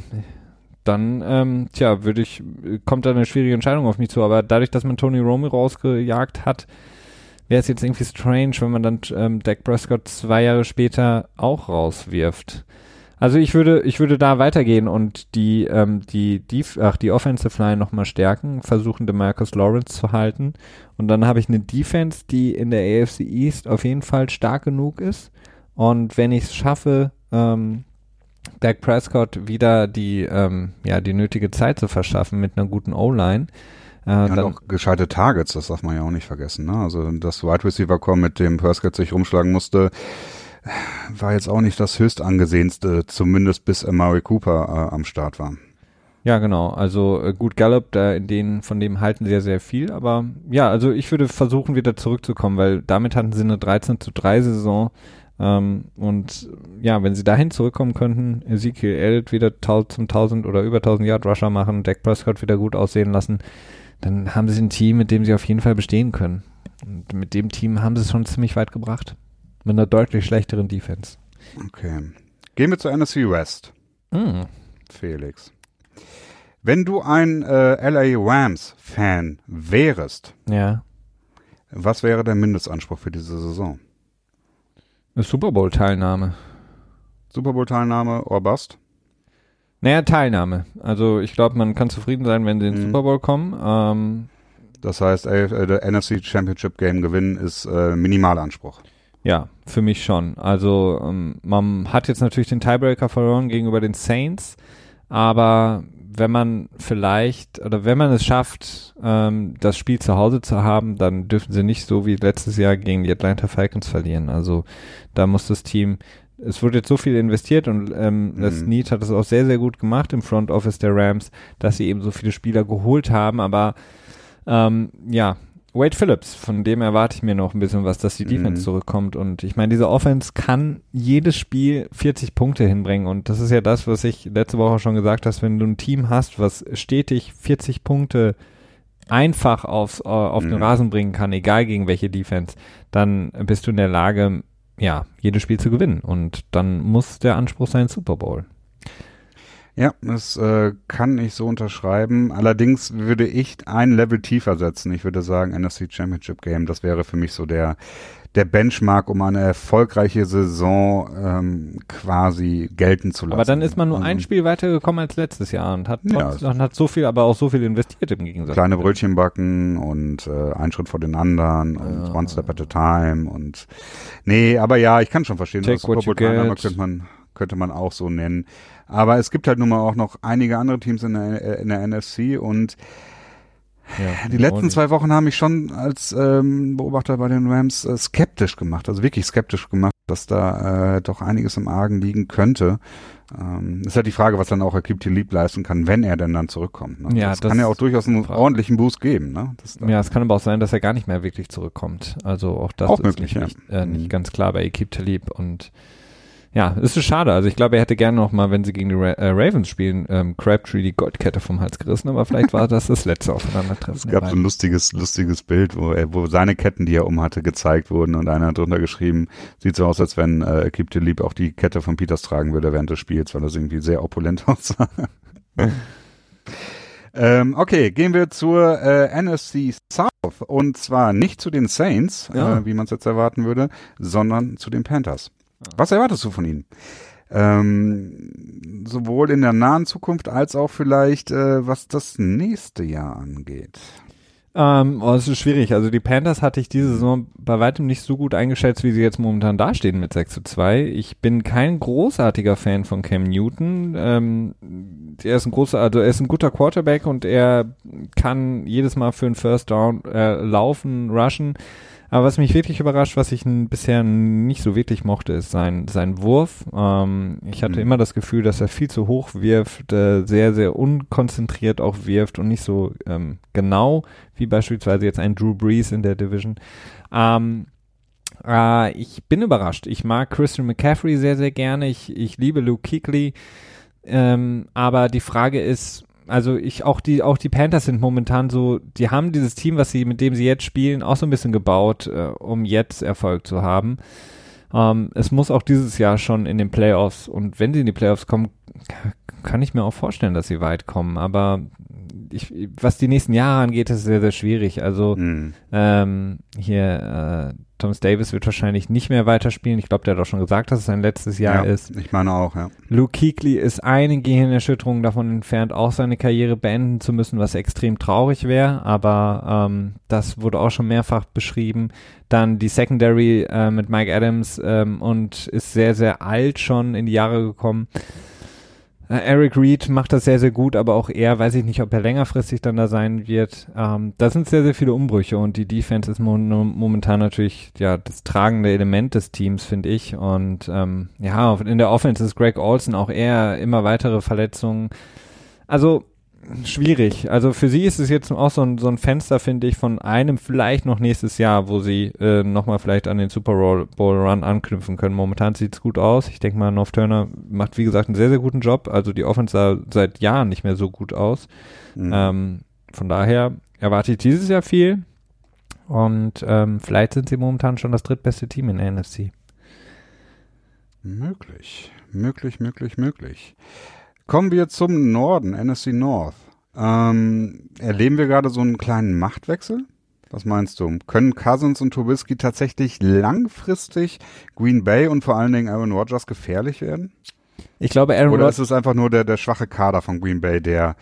Dann, ähm, tja, würde ich, kommt da eine schwierige Entscheidung auf mich zu, aber dadurch, dass man Tony Romo rausgejagt hat, wäre es jetzt irgendwie strange, wenn man dann ähm, Dak Prescott zwei Jahre später auch rauswirft. Also ich würde, ich würde da weitergehen und die, ähm, die, die, ach, die Offensive Line nochmal stärken, versuchen, Demarcus Lawrence zu halten. Und dann habe ich eine Defense, die in der AFC East auf jeden Fall stark genug ist. Und wenn ich es schaffe, ähm, Dak Prescott wieder die, ähm, ja, die nötige Zeit zu verschaffen mit einer guten O-Line, äh, Ja, dann, auch gescheite Targets, das darf man ja auch nicht vergessen. Ne? Also das Wide Receiver kommen, mit dem Prescott sich rumschlagen musste, war jetzt auch nicht das höchst angesehenste, zumindest bis Amari Cooper äh, am Start war. Ja, genau. Also äh, gut, Gallup, da in denen, von dem halten sehr, sehr viel. Aber ja, also ich würde versuchen, wieder zurückzukommen, weil damit hatten sie eine 13 zu 3 Saison. Ähm, und ja, wenn sie dahin zurückkommen könnten, Ezekiel Elliott wieder zum 1000 oder über 1000 Yard Rusher machen, Dak Prescott wieder gut aussehen lassen, dann haben sie ein Team, mit dem sie auf jeden Fall bestehen können. Und mit dem Team haben sie es schon ziemlich weit gebracht. Mit einer deutlich schlechteren Defense. Okay. Gehen wir zur NFC West, Mm. Felix. Wenn du ein äh, LA Rams Fan wärest, Ja. was wäre der Mindestanspruch für diese Saison? Eine Super Bowl-Teilnahme. Super Bowl Teilnahme or Bust? Naja, Teilnahme. Also ich glaube, man kann zufrieden sein, wenn sie in den Mhm. Super Bowl kommen. Ähm, Das heißt, äh, der NFC Championship Game gewinnen ist äh, Minimalanspruch. Ja, für mich schon. Also ähm, man hat jetzt natürlich den Tiebreaker verloren gegenüber den Saints, aber wenn man vielleicht oder wenn man es schafft, ähm, das Spiel zu Hause zu haben, dann dürfen sie nicht so wie letztes Jahr gegen die Atlanta Falcons verlieren. Also da muss das Team es wurde jetzt so viel investiert und ähm, das Mhm. Need hat es auch sehr, sehr gut gemacht im Front Office der Rams, dass sie eben so viele Spieler geholt haben, aber ähm, ja, Wade Phillips, von dem erwarte ich mir noch ein bisschen was, dass die Defense Mhm. zurückkommt und ich meine, diese Offense kann jedes Spiel 40 Punkte hinbringen und das ist ja das, was ich letzte Woche schon gesagt habe, wenn du ein Team hast, was stetig 40 Punkte einfach aufs, äh, auf den Mhm. Rasen bringen kann, egal gegen welche Defense, dann bist du in der Lage, ja, jedes Spiel zu gewinnen. Und dann muss der Anspruch sein Super Bowl. Ja, das äh, kann ich so unterschreiben. Allerdings würde ich ein Level tiefer setzen. Ich würde sagen, NFC Championship Game, das wäre für mich so der, der Benchmark, um eine erfolgreiche Saison ähm, quasi gelten zu lassen. Aber dann ist man nur Also, ein Spiel weitergekommen als letztes Jahr und hat, Ja, und hat so viel, aber auch so viel investiert im Gegensatz. Kleine Brötchen backen und äh, ein Schritt vor den anderen und Ja. one step at a time und nee, aber ja, ich kann schon verstehen, Take das Super what you Bowl Teilnahme get. könnte man könnte man auch so nennen. Aber es gibt halt nun mal auch noch einige andere Teams in der, in der NFC und Ja, Die letzten zwei Wochen haben mich schon als ähm, Beobachter bei den Rams äh, skeptisch gemacht, also wirklich skeptisch gemacht, dass da äh, doch einiges im Argen liegen könnte. Ähm, ist halt die Frage, was dann auch Akib Talib leisten kann, wenn er denn dann zurückkommt. Ne? Ja, das, das kann ja auch durchaus einen Frage. ordentlichen Boost geben. Ne? Das, Ja, es kann aber auch sein, dass er gar nicht mehr wirklich zurückkommt. Also auch das Auch ist möglich, nicht, ja. nicht, äh, nicht Mhm. ganz klar bei Ekip Talib und ja, es ist schade. Also ich glaube, er hätte gerne noch mal, wenn sie gegen die Ra äh, Ravens spielen, ähm, Crabtree die Goldkette vom Hals gerissen, aber vielleicht war das das letzte Aufeinandertreffen. Es gab so ein lustiges, lustiges Bild, wo, er, wo seine Ketten, die er um hatte, gezeigt wurden und einer hat drunter geschrieben, sieht so aus, als wenn äh, Akib Talib auch die Kette von Peters tragen würde während des Spiels, weil das irgendwie sehr opulent aussah. ähm, okay, gehen wir zur äh, NFC South und zwar nicht zu den Saints, Ja. äh, wie man es jetzt erwarten würde, sondern zu den Panthers. Was erwartest du von ihnen? Ähm, sowohl in der nahen Zukunft als auch vielleicht, äh, was das nächste Jahr angeht. Ähm, oh, es ist schwierig. Also die Panthers hatte ich diese Saison bei weitem nicht so gut eingeschätzt, wie sie jetzt momentan dastehen mit 6 zu 2. Ich bin kein großartiger Fan von Cam Newton. Ähm, er ist ein großer, also er ist ein guter Quarterback und er kann jedes Mal für einen First Down äh, laufen, rushen. Aber was mich wirklich überrascht, was ich bisher nicht so wirklich mochte, ist sein, sein Wurf. Ähm, ich hatte Mhm. immer das Gefühl, dass er viel zu hoch wirft, äh, sehr, sehr unkonzentriert auch wirft und nicht so ähm, genau wie beispielsweise jetzt ein Drew Brees in der Division. Ähm, äh, ich bin überrascht. Ich mag Christian McCaffrey sehr, sehr gerne. Ich, ich liebe Luke Kuechly. Ähm, aber die Frage ist, also ich auch die auch die Panthers sind momentan so, die haben dieses Team, was sie mit dem sie jetzt spielen, auch so ein bisschen gebaut, äh, um jetzt Erfolg zu haben. Ähm, es muss auch dieses Jahr schon in den Playoffs und wenn sie in die Playoffs kommen, kann ich mir auch vorstellen, dass sie weit kommen. Aber ich, was die nächsten Jahre angeht, ist sehr sehr schwierig. Also Mhm. ähm, hier, äh, Thomas Davis wird wahrscheinlich nicht mehr weiterspielen. Ich glaube, der hat auch schon gesagt, dass es sein letztes Jahr ja, ist. Ich meine auch, ja. Luke Kuechly ist eine Gehirnerschütterung davon entfernt, auch seine Karriere beenden zu müssen, was extrem traurig wäre. Aber ähm, das wurde auch schon mehrfach beschrieben. Dann die Secondary äh, mit Mike Adams ähm, und ist sehr, sehr alt schon in die Jahre gekommen. Äh, Eric Reed macht das sehr, sehr gut, aber auch er, weiß ich nicht, ob er längerfristig dann da sein wird. Ähm, da sind sehr, sehr viele Umbrüche und die Defense ist mo momentan natürlich ja das tragende Element des Teams, finde ich. Und ähm, ja, in der Offense ist Greg Olson auch eher immer weitere Verletzungen. Also schwierig. Also für sie ist es jetzt auch so ein, so ein Fenster, finde ich, von einem vielleicht noch nächstes Jahr, wo sie äh, nochmal vielleicht an den Super Bowl Run anknüpfen können. Momentan sieht es gut aus. Ich denke mal, North Turner macht, wie gesagt, einen sehr, sehr guten Job. Also die Offense sah seit Jahren nicht mehr so gut aus. Mhm. Ähm, von daher erwarte ich dieses Jahr viel. Und ähm, vielleicht sind sie momentan schon das drittbeste Team in der NFC. Möglich, möglich, möglich, möglich. Kommen wir zum Norden, NSC North. Ähm, erleben wir gerade so einen kleinen Machtwechsel? Was meinst du? Können Cousins und Trubisky tatsächlich langfristig Green Bay und vor allen Dingen Aaron Rodgers gefährlich werden? Ich glaube, Aaron Oder Rodgers ist es einfach nur der, der schwache Kader von Green Bay, der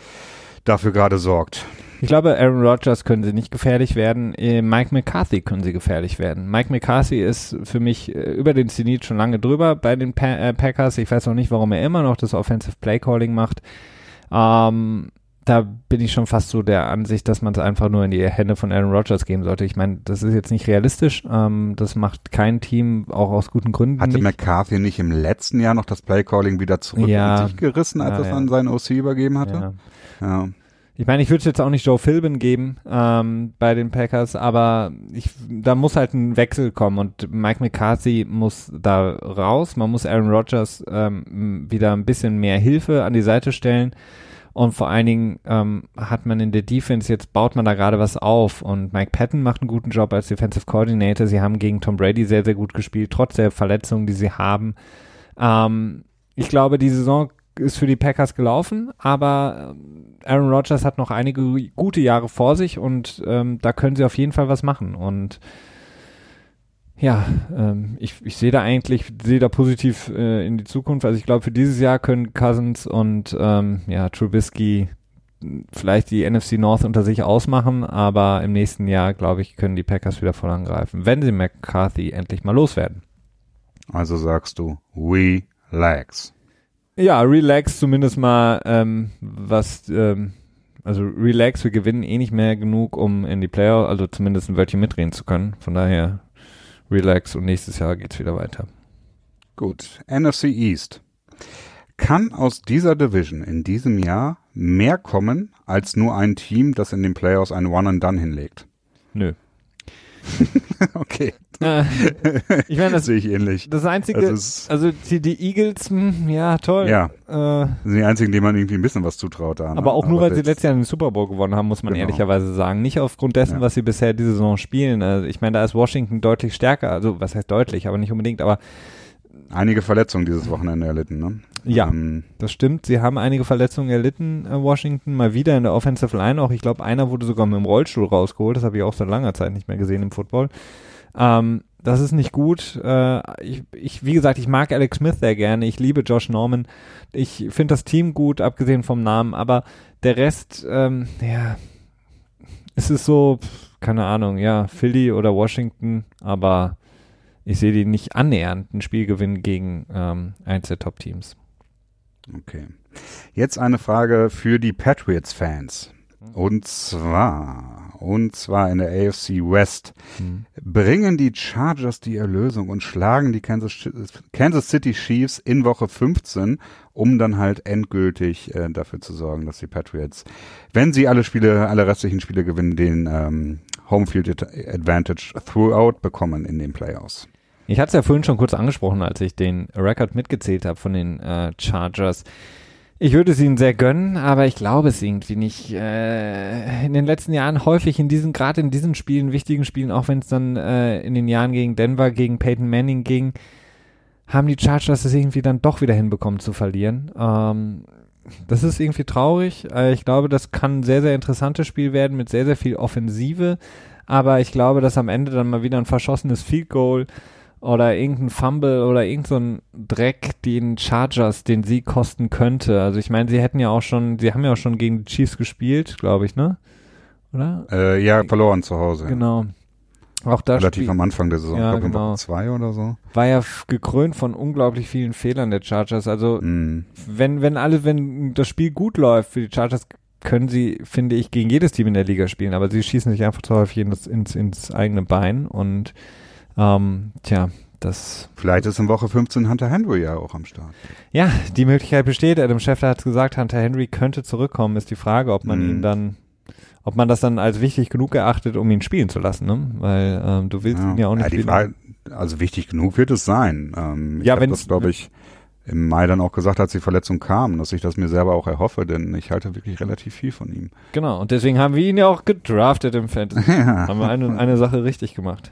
dafür gerade sorgt? Ich glaube, Aaron Rodgers können sie nicht gefährlich werden. Äh, Mike McCarthy können sie gefährlich werden. Mike McCarthy ist für mich äh, über den Zenit schon lange drüber bei den äh, Packers. Ich weiß auch nicht, warum er immer noch das Offensive Play Calling macht. Ähm, da bin ich schon fast so der Ansicht, dass man es einfach nur in die Hände von Aaron Rodgers geben sollte. Ich meine, das ist jetzt nicht realistisch. Ähm, das macht kein Team, auch aus guten Gründen Hatte nicht. McCarthy nicht im letzten Jahr noch das Playcalling wieder zurück Ja. mit sich gerissen, als Ja, er es ja. an seinen OC übergeben ja. hatte? Ja. Ich meine, ich würde jetzt auch nicht Joe Philbin geben ähm, bei den Packers, aber ich, da muss halt ein Wechsel kommen und Mike McCarthy muss da raus. Man muss Aaron Rodgers ähm, wieder ein bisschen mehr Hilfe an die Seite stellen Und vor allen Dingen ähm, hat man in der Defense, jetzt baut man da gerade was auf und Mike Patton macht einen guten Job als Defensive Coordinator. Sie haben gegen Tom Brady sehr, sehr gut gespielt, trotz der Verletzungen, die sie haben. Ähm, ich glaube, die Saison ist für die Packers gelaufen, aber ähm, Aaron Rodgers hat noch einige gute Jahre vor sich und ähm, da können sie auf jeden Fall was machen. Und ja, ähm, ich, ich sehe da eigentlich, sehe da positiv äh, in die Zukunft. Also ich glaube, für dieses Jahr können Cousins und ähm, ja, Trubisky vielleicht die NFC North unter sich ausmachen, aber im nächsten Jahr, glaube ich, können die Packers wieder voll angreifen, wenn sie McCarthy endlich mal loswerden. Also sagst du, relax. Ja, relax zumindest mal, ähm, was, ähm, also relax, wir gewinnen eh nicht mehr genug, um in die Player, also zumindest ein Wörtchen mitreden zu können. Von daher relax und nächstes Jahr geht's wieder weiter. Gut, NFC East. Kann aus dieser Division in diesem Jahr mehr kommen als nur ein Team, das in den Playoffs ein One-and-Done hinlegt? Nö. okay. Äh, ich meine, das, sehe ich ähnlich. das Einzige, Also also die, die Eagles, hm, ja, toll. Ja. Äh, Das sind die einzigen, denen man irgendwie ein bisschen was zutraut da. ne? aber auch nur, weil sie letztes Jahr den Super Bowl gewonnen haben, muss man Genau. ehrlicherweise sagen. Nicht aufgrund dessen, Ja. was sie bisher diese Saison spielen. Also ich meine, da ist Washington deutlich stärker. Also, was heißt deutlich, aber nicht unbedingt. Aber einige Verletzungen dieses Wochenende erlitten, ne? Ja. Ähm, Das stimmt, sie haben einige Verletzungen erlitten, äh, Washington, mal wieder in der Offensive Line auch. Ich glaube, einer wurde sogar mit dem Rollstuhl rausgeholt, das habe ich auch seit langer Zeit nicht mehr gesehen im Football. Ähm, das ist nicht gut. Äh, ich, ich, wie gesagt, ich mag Alex Smith sehr gerne, ich liebe Josh Norman. Ich finde das Team gut, abgesehen vom Namen, aber der Rest, ähm, ja, es ist so, keine Ahnung, ja, Philly oder Washington, aber ich sehe die nicht annähernd ein Spielgewinn gegen ähm, eins der Top-Teams. Okay. Jetzt eine Frage für die Patriots-Fans. Und zwar, und zwar in der AFC West. Bringen die Chargers die Erlösung und schlagen die Kansas, Kansas City Chiefs in Woche 15, um dann halt endgültig äh, dafür zu sorgen, dass die Patriots, wenn sie alle Spiele, alle restlichen Spiele gewinnen, den ähm, Homefield Advantage throughout bekommen in den Playoffs. Ich hatte es ja vorhin schon kurz angesprochen, als ich den Rekord mitgezählt habe von den äh, Chargers. Ich würde es ihnen sehr gönnen, aber ich glaube es irgendwie nicht. Äh, in den letzten Jahren häufig in diesen, gerade in diesen Spielen, wichtigen Spielen, auch wenn es dann äh, in den Jahren gegen Denver, gegen Peyton Manning ging, haben die Chargers es irgendwie dann doch wieder hinbekommen zu verlieren. Ähm, das ist irgendwie traurig. Äh, ich glaube, das kann ein sehr, sehr interessantes Spiel werden mit sehr, sehr viel Offensive. Aber ich glaube, dass am Ende dann mal wieder ein verschossenes Field Goal oder irgendein Fumble oder irgend so ein Dreck den Chargers den Sieg kosten könnte. Also ich meine, sie hätten ja auch schon, sie haben ja auch schon gegen die Chiefs gespielt, glaube ich, ne? Oder? Äh, ja, verloren zu Hause. Genau. Auch da Relativ am Anfang der Saison, Ja, glaube genau. Zwei oder so. war ja gekrönt von unglaublich vielen Fehlern der Chargers. Also Mhm. wenn, wenn alle, wenn das Spiel gut läuft für die Chargers, können sie, finde ich, gegen jedes Team in der Liga spielen, aber sie schießen sich einfach zu häufig ins, ins, ins eigene Bein und ähm, tja, das Vielleicht ist in Woche 15 Hunter Henry ja auch am Start. Ja, die Möglichkeit besteht. Adam Schefter hat gesagt, Hunter Henry könnte zurückkommen. Ist die Frage, ob man Mhm. ihn dann, ob man das dann als wichtig genug erachtet, um ihn spielen zu lassen, ne? Weil ähm, du willst ihn ja auch nicht die spielen. Frage, also wichtig genug wird es sein. Ähm, ich Ja, habe wenn's- das, glaube ich, im Mai dann auch gesagt, als die Verletzung kam, dass ich das mir selber auch erhoffe, denn ich halte wirklich relativ viel von ihm. Genau. Und deswegen haben wir ihn ja auch gedraftet im Fantasy. haben wir eine, eine Sache richtig gemacht.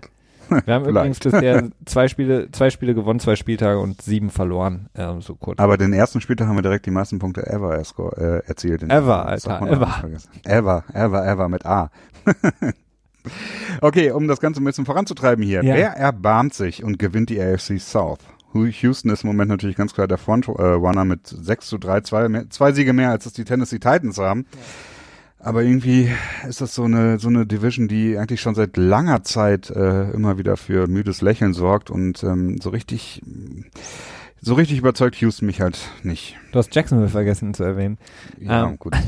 Wir haben übrigens bisher zwei Spiele, zwei Spiele gewonnen, zwei Spieltage und sieben verloren. Ähm, so kurz. Aber den ersten Spieltag haben wir direkt die meisten Punkte ever äh, erzielt. Ever, Alter, ever. Ever, ever, ever mit A. okay, um das Ganze ein bisschen voranzutreiben hier. Ja. Wer erbarmt sich und gewinnt die AFC South? Houston ist im Moment natürlich ganz klar der Frontrunner mit 6 zu 3, zwei, mehr, zwei Siege mehr, als es die Tennessee Titans haben. Aber irgendwie ist das so eine, so eine Division, die eigentlich schon seit langer Zeit äh, immer wieder für müdes Lächeln sorgt und ähm, so richtig, so richtig überzeugt Houston mich halt nicht. Du hast Jacksonville vergessen zu erwähnen. Ja, Ähm, gut.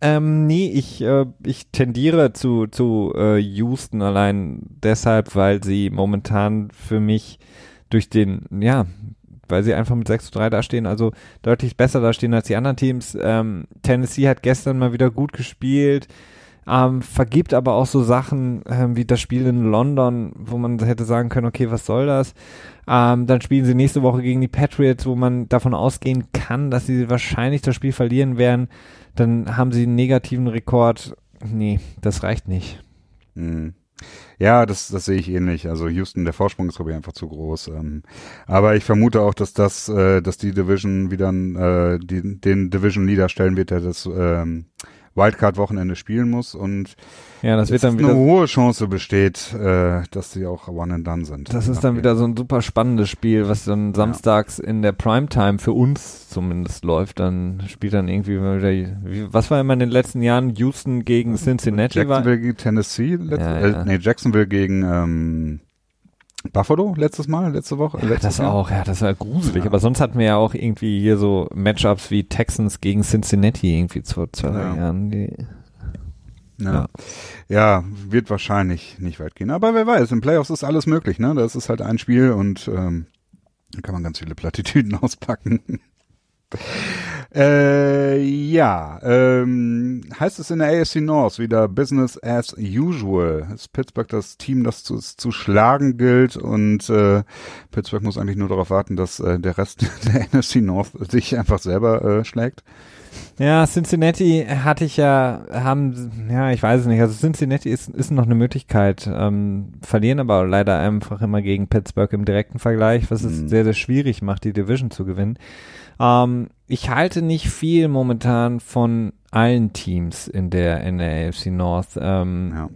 Ähm, nee, ich, äh, ich tendiere zu, zu äh, Houston allein deshalb, weil sie momentan für mich durch den, ja, weil sie einfach mit 6 zu 3 dastehen, also deutlich besser dastehen als die anderen Teams. Ähm, Tennessee hat gestern mal wieder gut gespielt. ähm, vergibt aber auch so Sachen ähm, wie das Spiel in London, wo man hätte sagen können, okay, was soll das? Ähm, dann spielen sie nächste Woche gegen die Patriots, wo man davon ausgehen kann, dass sie wahrscheinlich das Spiel verlieren werden. Dann haben sie einen negativen Rekord. Nee, das reicht nicht. Hm. Ja, das, das sehe ich ähnlich. Also Houston, der Vorsprung ist glaube ich einfach zu groß. Ähm, aber ich vermute auch, dass das, äh, dass die Division wieder äh, den Division Leader stellen wird, der das ähm, Wildcard-Wochenende spielen muss und ja, das wird dann eine wieder hohe Chance besteht, äh, dass sie auch one and done sind. Das ist dann wieder so ein super spannendes Spiel, was dann samstags in der Primetime für uns zumindest läuft. Dann spielt dann irgendwie mal wieder, wie, was war immer in den letzten Jahren? Houston gegen Cincinnati war. Jacksonville gegen Tennessee, letzt, Ja, Äh, ja. nee, Jacksonville gegen ähm, Buffalo letztes Mal, letzte Woche. Ja, das Jahr? auch, ja, das war gruselig. Ja. Aber sonst hatten wir ja auch irgendwie hier so Matchups wie Texans gegen Cincinnati irgendwie vor zwei Ja. Jahren. Die, Ja. Ja. ja, wird wahrscheinlich nicht weit gehen. Aber wer weiß, im Playoffs ist alles möglich, ne? Das ist halt ein Spiel und ähm, da kann man ganz viele Plattitüden auspacken. Äh, ja, ähm, heißt es in der AFC North wieder Business as usual. Ist Pittsburgh das Team, das zu, zu schlagen gilt und äh, Pittsburgh muss eigentlich nur darauf warten, dass äh, der Rest der NFC North sich einfach selber äh, schlägt. Ja, Cincinnati hatte ich ja, haben, ja, ich weiß es nicht. Also Cincinnati ist, ist noch eine Möglichkeit, ähm, verlieren aber leider einfach immer gegen Pittsburgh im direkten Vergleich, was es Mhm. sehr, sehr schwierig macht, die Division zu gewinnen. Ähm, ich halte nicht viel momentan von allen Teams in der, in der AFC North. Ähm, Ja.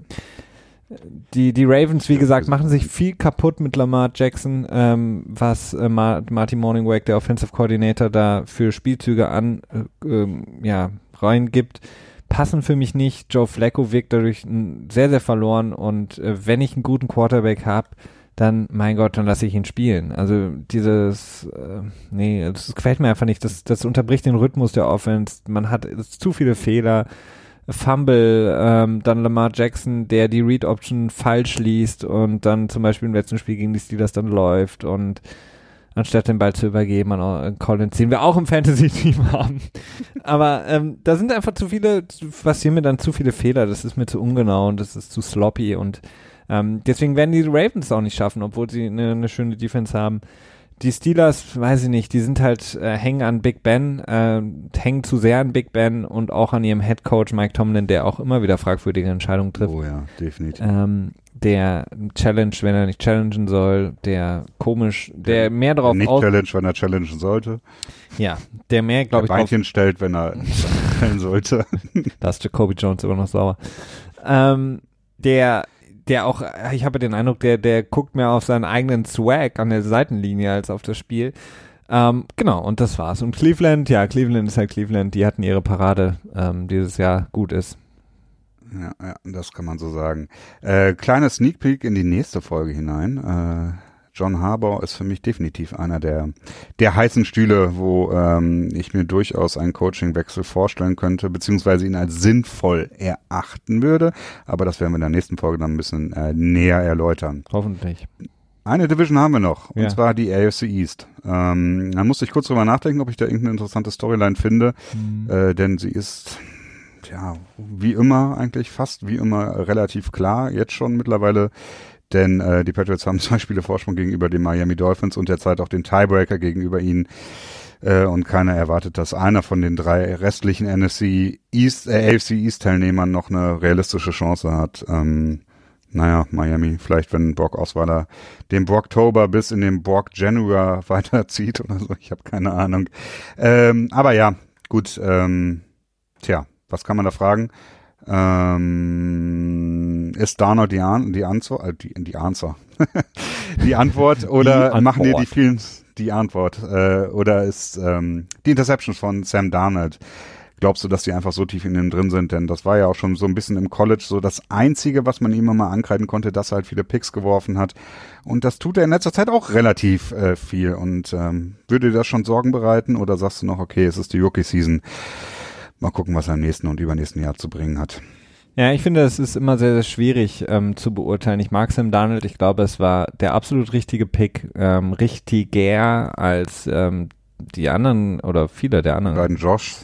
die, die Ravens, wie gesagt, machen sich viel kaputt mit Lamar Jackson, ähm, was äh, Ma Martin Morningwake, der Offensive Coordinator, da für Spielzüge an, äh, ähm, ja, reingibt, passen für mich nicht. Joe Flacco wirkt dadurch sehr, sehr verloren und äh, wenn ich einen guten Quarterback habe, dann, mein Gott, dann lasse ich ihn spielen. Also dieses, äh, nee, das gefällt mir einfach nicht. Das, das unterbricht den Rhythmus der Offense. Man hat zu viele Fehler. Fumble, ähm, dann Lamar Jackson, der die Read Option falsch liest und dann zum Beispiel im letzten Spiel gegen die Steelers dann läuft und anstatt den Ball zu übergeben an Collins, den wir auch im Fantasy-Team haben. Aber ähm, da sind einfach zu viele, passieren mir dann zu viele Fehler, das ist mir zu ungenau und das ist zu sloppy und ähm, deswegen werden die Ravens auch nicht schaffen, obwohl sie eine, eine schöne Defense haben. Die Steelers, weiß ich nicht, die sind halt, äh, hängen an Big Ben, äh, hängen zu sehr an Big Ben und auch an ihrem Head Coach Mike Tomlin, der auch immer wieder fragwürdige Entscheidungen trifft. Oh ja, definitiv. Ähm, der Challenge, wenn er nicht challengen soll, der komisch, der mehr darauf nicht Challenge, wenn er challengen sollte. ja, der mehr, glaube Der ich, drauf, Beinchen stellt, wenn er stellen sollte. da ist Jacoby Jones immer noch sauer. Ähm, der, der auch, ich habe den Eindruck, der, der guckt mehr auf seinen eigenen Swag an der Seitenlinie als auf das Spiel. Ähm, genau, und das war's. Und Cleveland, ja, Cleveland ist halt Cleveland, die hatten ihre Parade ähm, dieses Jahr gut ist. Ja, ja, das kann man so sagen. Äh, kleiner Sneak Peek in die nächste Folge hinein. Äh, John Harbour ist für mich definitiv einer der, der heißen Stühle, wo ähm, ich mir durchaus einen Coachingwechsel vorstellen könnte, beziehungsweise ihn als sinnvoll erachten würde. Aber das werden wir in der nächsten Folge dann ein bisschen äh, näher erläutern. Hoffentlich. Eine Division haben wir noch, und Ja. zwar die AFC East. Ähm, da musste ich kurz drüber nachdenken, ob ich da irgendeine interessante Storyline finde, äh, denn sie ist, ja, wie immer eigentlich, fast wie immer relativ klar, jetzt schon mittlerweile, denn äh, die Patriots haben zwei Spiele Vorsprung gegenüber den Miami Dolphins und derzeit auch den Tiebreaker gegenüber ihnen. Äh, und keiner erwartet, dass einer von den drei restlichen NFC East, äh, AFC East Teilnehmern noch eine realistische Chance hat. Ähm, naja, Miami, vielleicht wenn Brock Osweiler den Brocktober bis in den Brock Januar weiterzieht oder so, ich habe keine Ahnung. Ähm, aber ja, gut, ähm, tja, was kann man da fragen? Ähm, ist Darnold die, An die Antwort, äh, die, die Answer, die Antwort oder Die machen dir die vielen die Antwort äh, oder ist ähm, die Interception von Sam Darnold Glaubst du, dass die einfach so tief in ihm drin sind? Denn das war ja auch schon so ein bisschen im College so das Einzige, was man ihm immer mal ankreiden konnte, dass er halt viele Picks geworfen hat. Und das tut er in letzter Zeit auch relativ äh, viel. Und ähm, würde dir das schon Sorgen bereiten oder sagst du noch, okay, es ist die Rookie-Season. Mal gucken, was er im nächsten und übernächsten Jahr zu bringen hat. Ja, ich finde, es ist immer sehr, sehr schwierig ähm, zu beurteilen. Ich mag Sam Darnold. Ich glaube, es war der absolut richtige Pick, ähm, richtiger als ähm, die anderen oder viele der anderen. beiden Josh,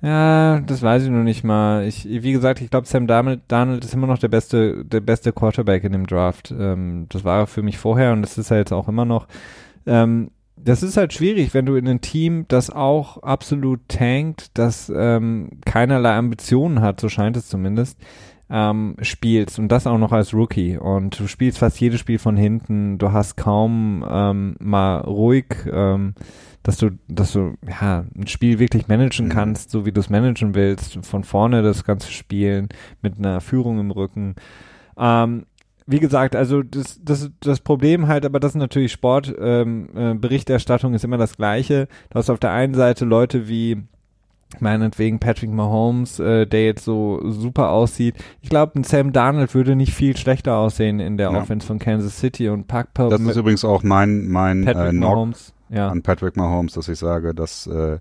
Ja, das weiß ich noch nicht mal. Ich, wie gesagt, ich glaube, Sam Darnold, Darnold ist immer noch der beste, der beste Quarterback in dem Draft. Ähm, das war er für mich vorher und das ist er jetzt auch immer noch. Ähm, das ist halt schwierig, wenn du in ein Team, das auch absolut tankt, das ähm, keinerlei Ambitionen hat, so scheint es zumindest, ähm, spielst und das auch noch als Rookie und du spielst fast jedes Spiel von hinten, du hast kaum ähm, mal ruhig, ähm, dass du, dass du ja ein Spiel wirklich managen Mhm. kannst, so wie du es managen willst, von vorne das ganze Spielen mit einer Führung im Rücken. Ähm, wie gesagt, also das, das, das Problem halt, aber das ist natürlich Sport, ähm, äh, Berichterstattung ist immer das Gleiche. Du hast auf der einen Seite Leute wie meinetwegen Patrick Mahomes, äh, der jetzt so super aussieht. Ich glaube, ein Sam Darnold würde nicht viel schlechter aussehen in der Ja. Offense von Kansas City und Pack Das ist übrigens auch mein, mein äh, Patrick Knock Mahomes. Ja. an Patrick Mahomes, dass ich sage, dass, äh,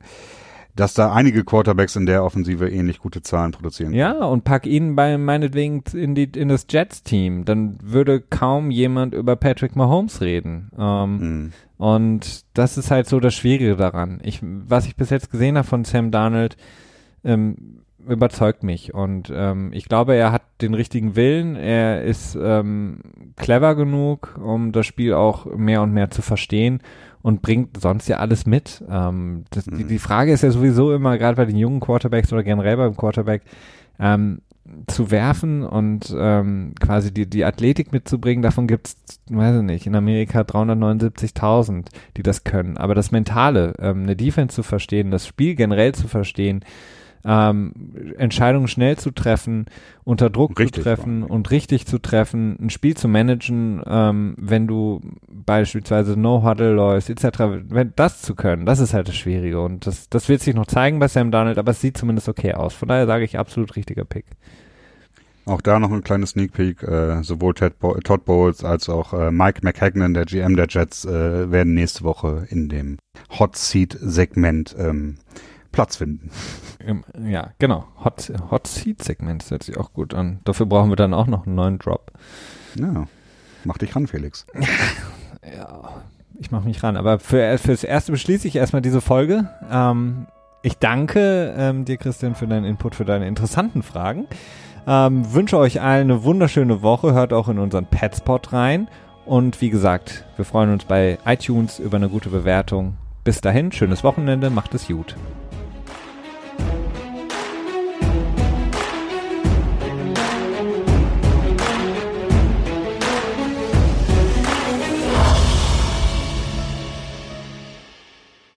dass da einige Quarterbacks in der Offensive ähnlich gute Zahlen produzieren. Ja, und pack ihn bei meinetwegen in die in das Jets-Team, dann würde kaum jemand über Patrick Mahomes reden. Ähm, Mhm. Und das ist halt so das Schwierige daran. Ich, was ich bis jetzt gesehen habe von Sam Darnold, ähm, überzeugt mich. Und ähm, ich glaube, er hat den richtigen Willen. Er ist ähm, clever genug, um das Spiel auch mehr und mehr zu verstehen und bringt sonst ja alles mit. Ähm, das, die, Mhm. die Frage ist ja sowieso immer, gerade bei den jungen Quarterbacks oder generell beim Quarterback, ähm, zu werfen und ähm, quasi die, die Athletik mitzubringen, davon gibt's, weiß ich nicht, in Amerika 379.000, die das können. Aber das Mentale, ähm, eine Defense zu verstehen, das Spiel generell zu verstehen, ähm, Entscheidungen schnell zu treffen, unter Druck Richtig, zu treffen ja. und richtig zu treffen, ein Spiel zu managen, ähm, wenn du beispielsweise No-Huddle läufst, etc., wenn das zu können, das ist halt das Schwierige und das, das wird sich noch zeigen bei Sam Donald, aber es sieht zumindest okay aus. Von daher sage ich absolut richtiger Pick. Auch da noch ein kleines Sneak Peek. Äh, sowohl Ted Bo Todd Bowles als auch äh, Mike McHagnon, der GM der Jets, äh, werden nächste Woche in dem Hot Seat Segment ähm, Platz finden. Ähm, Ja, genau. Hot, Hot Seat Segment hört sich auch gut an. Dafür brauchen wir dann auch noch einen neuen Drop. Ja, mach dich ran, Felix. Ja, ich mache mich ran. Aber für, fürs Erste beschließe ich erstmal diese Folge. Ähm, ich danke ähm, dir, Christian, für deinen Input, für deine interessanten Fragen. Ähm, wünsche euch allen eine wunderschöne Woche. Hört auch in unseren Petspot rein. Und wie gesagt, wir freuen uns bei iTunes über eine gute Bewertung. Bis dahin, schönes Wochenende, macht es gut.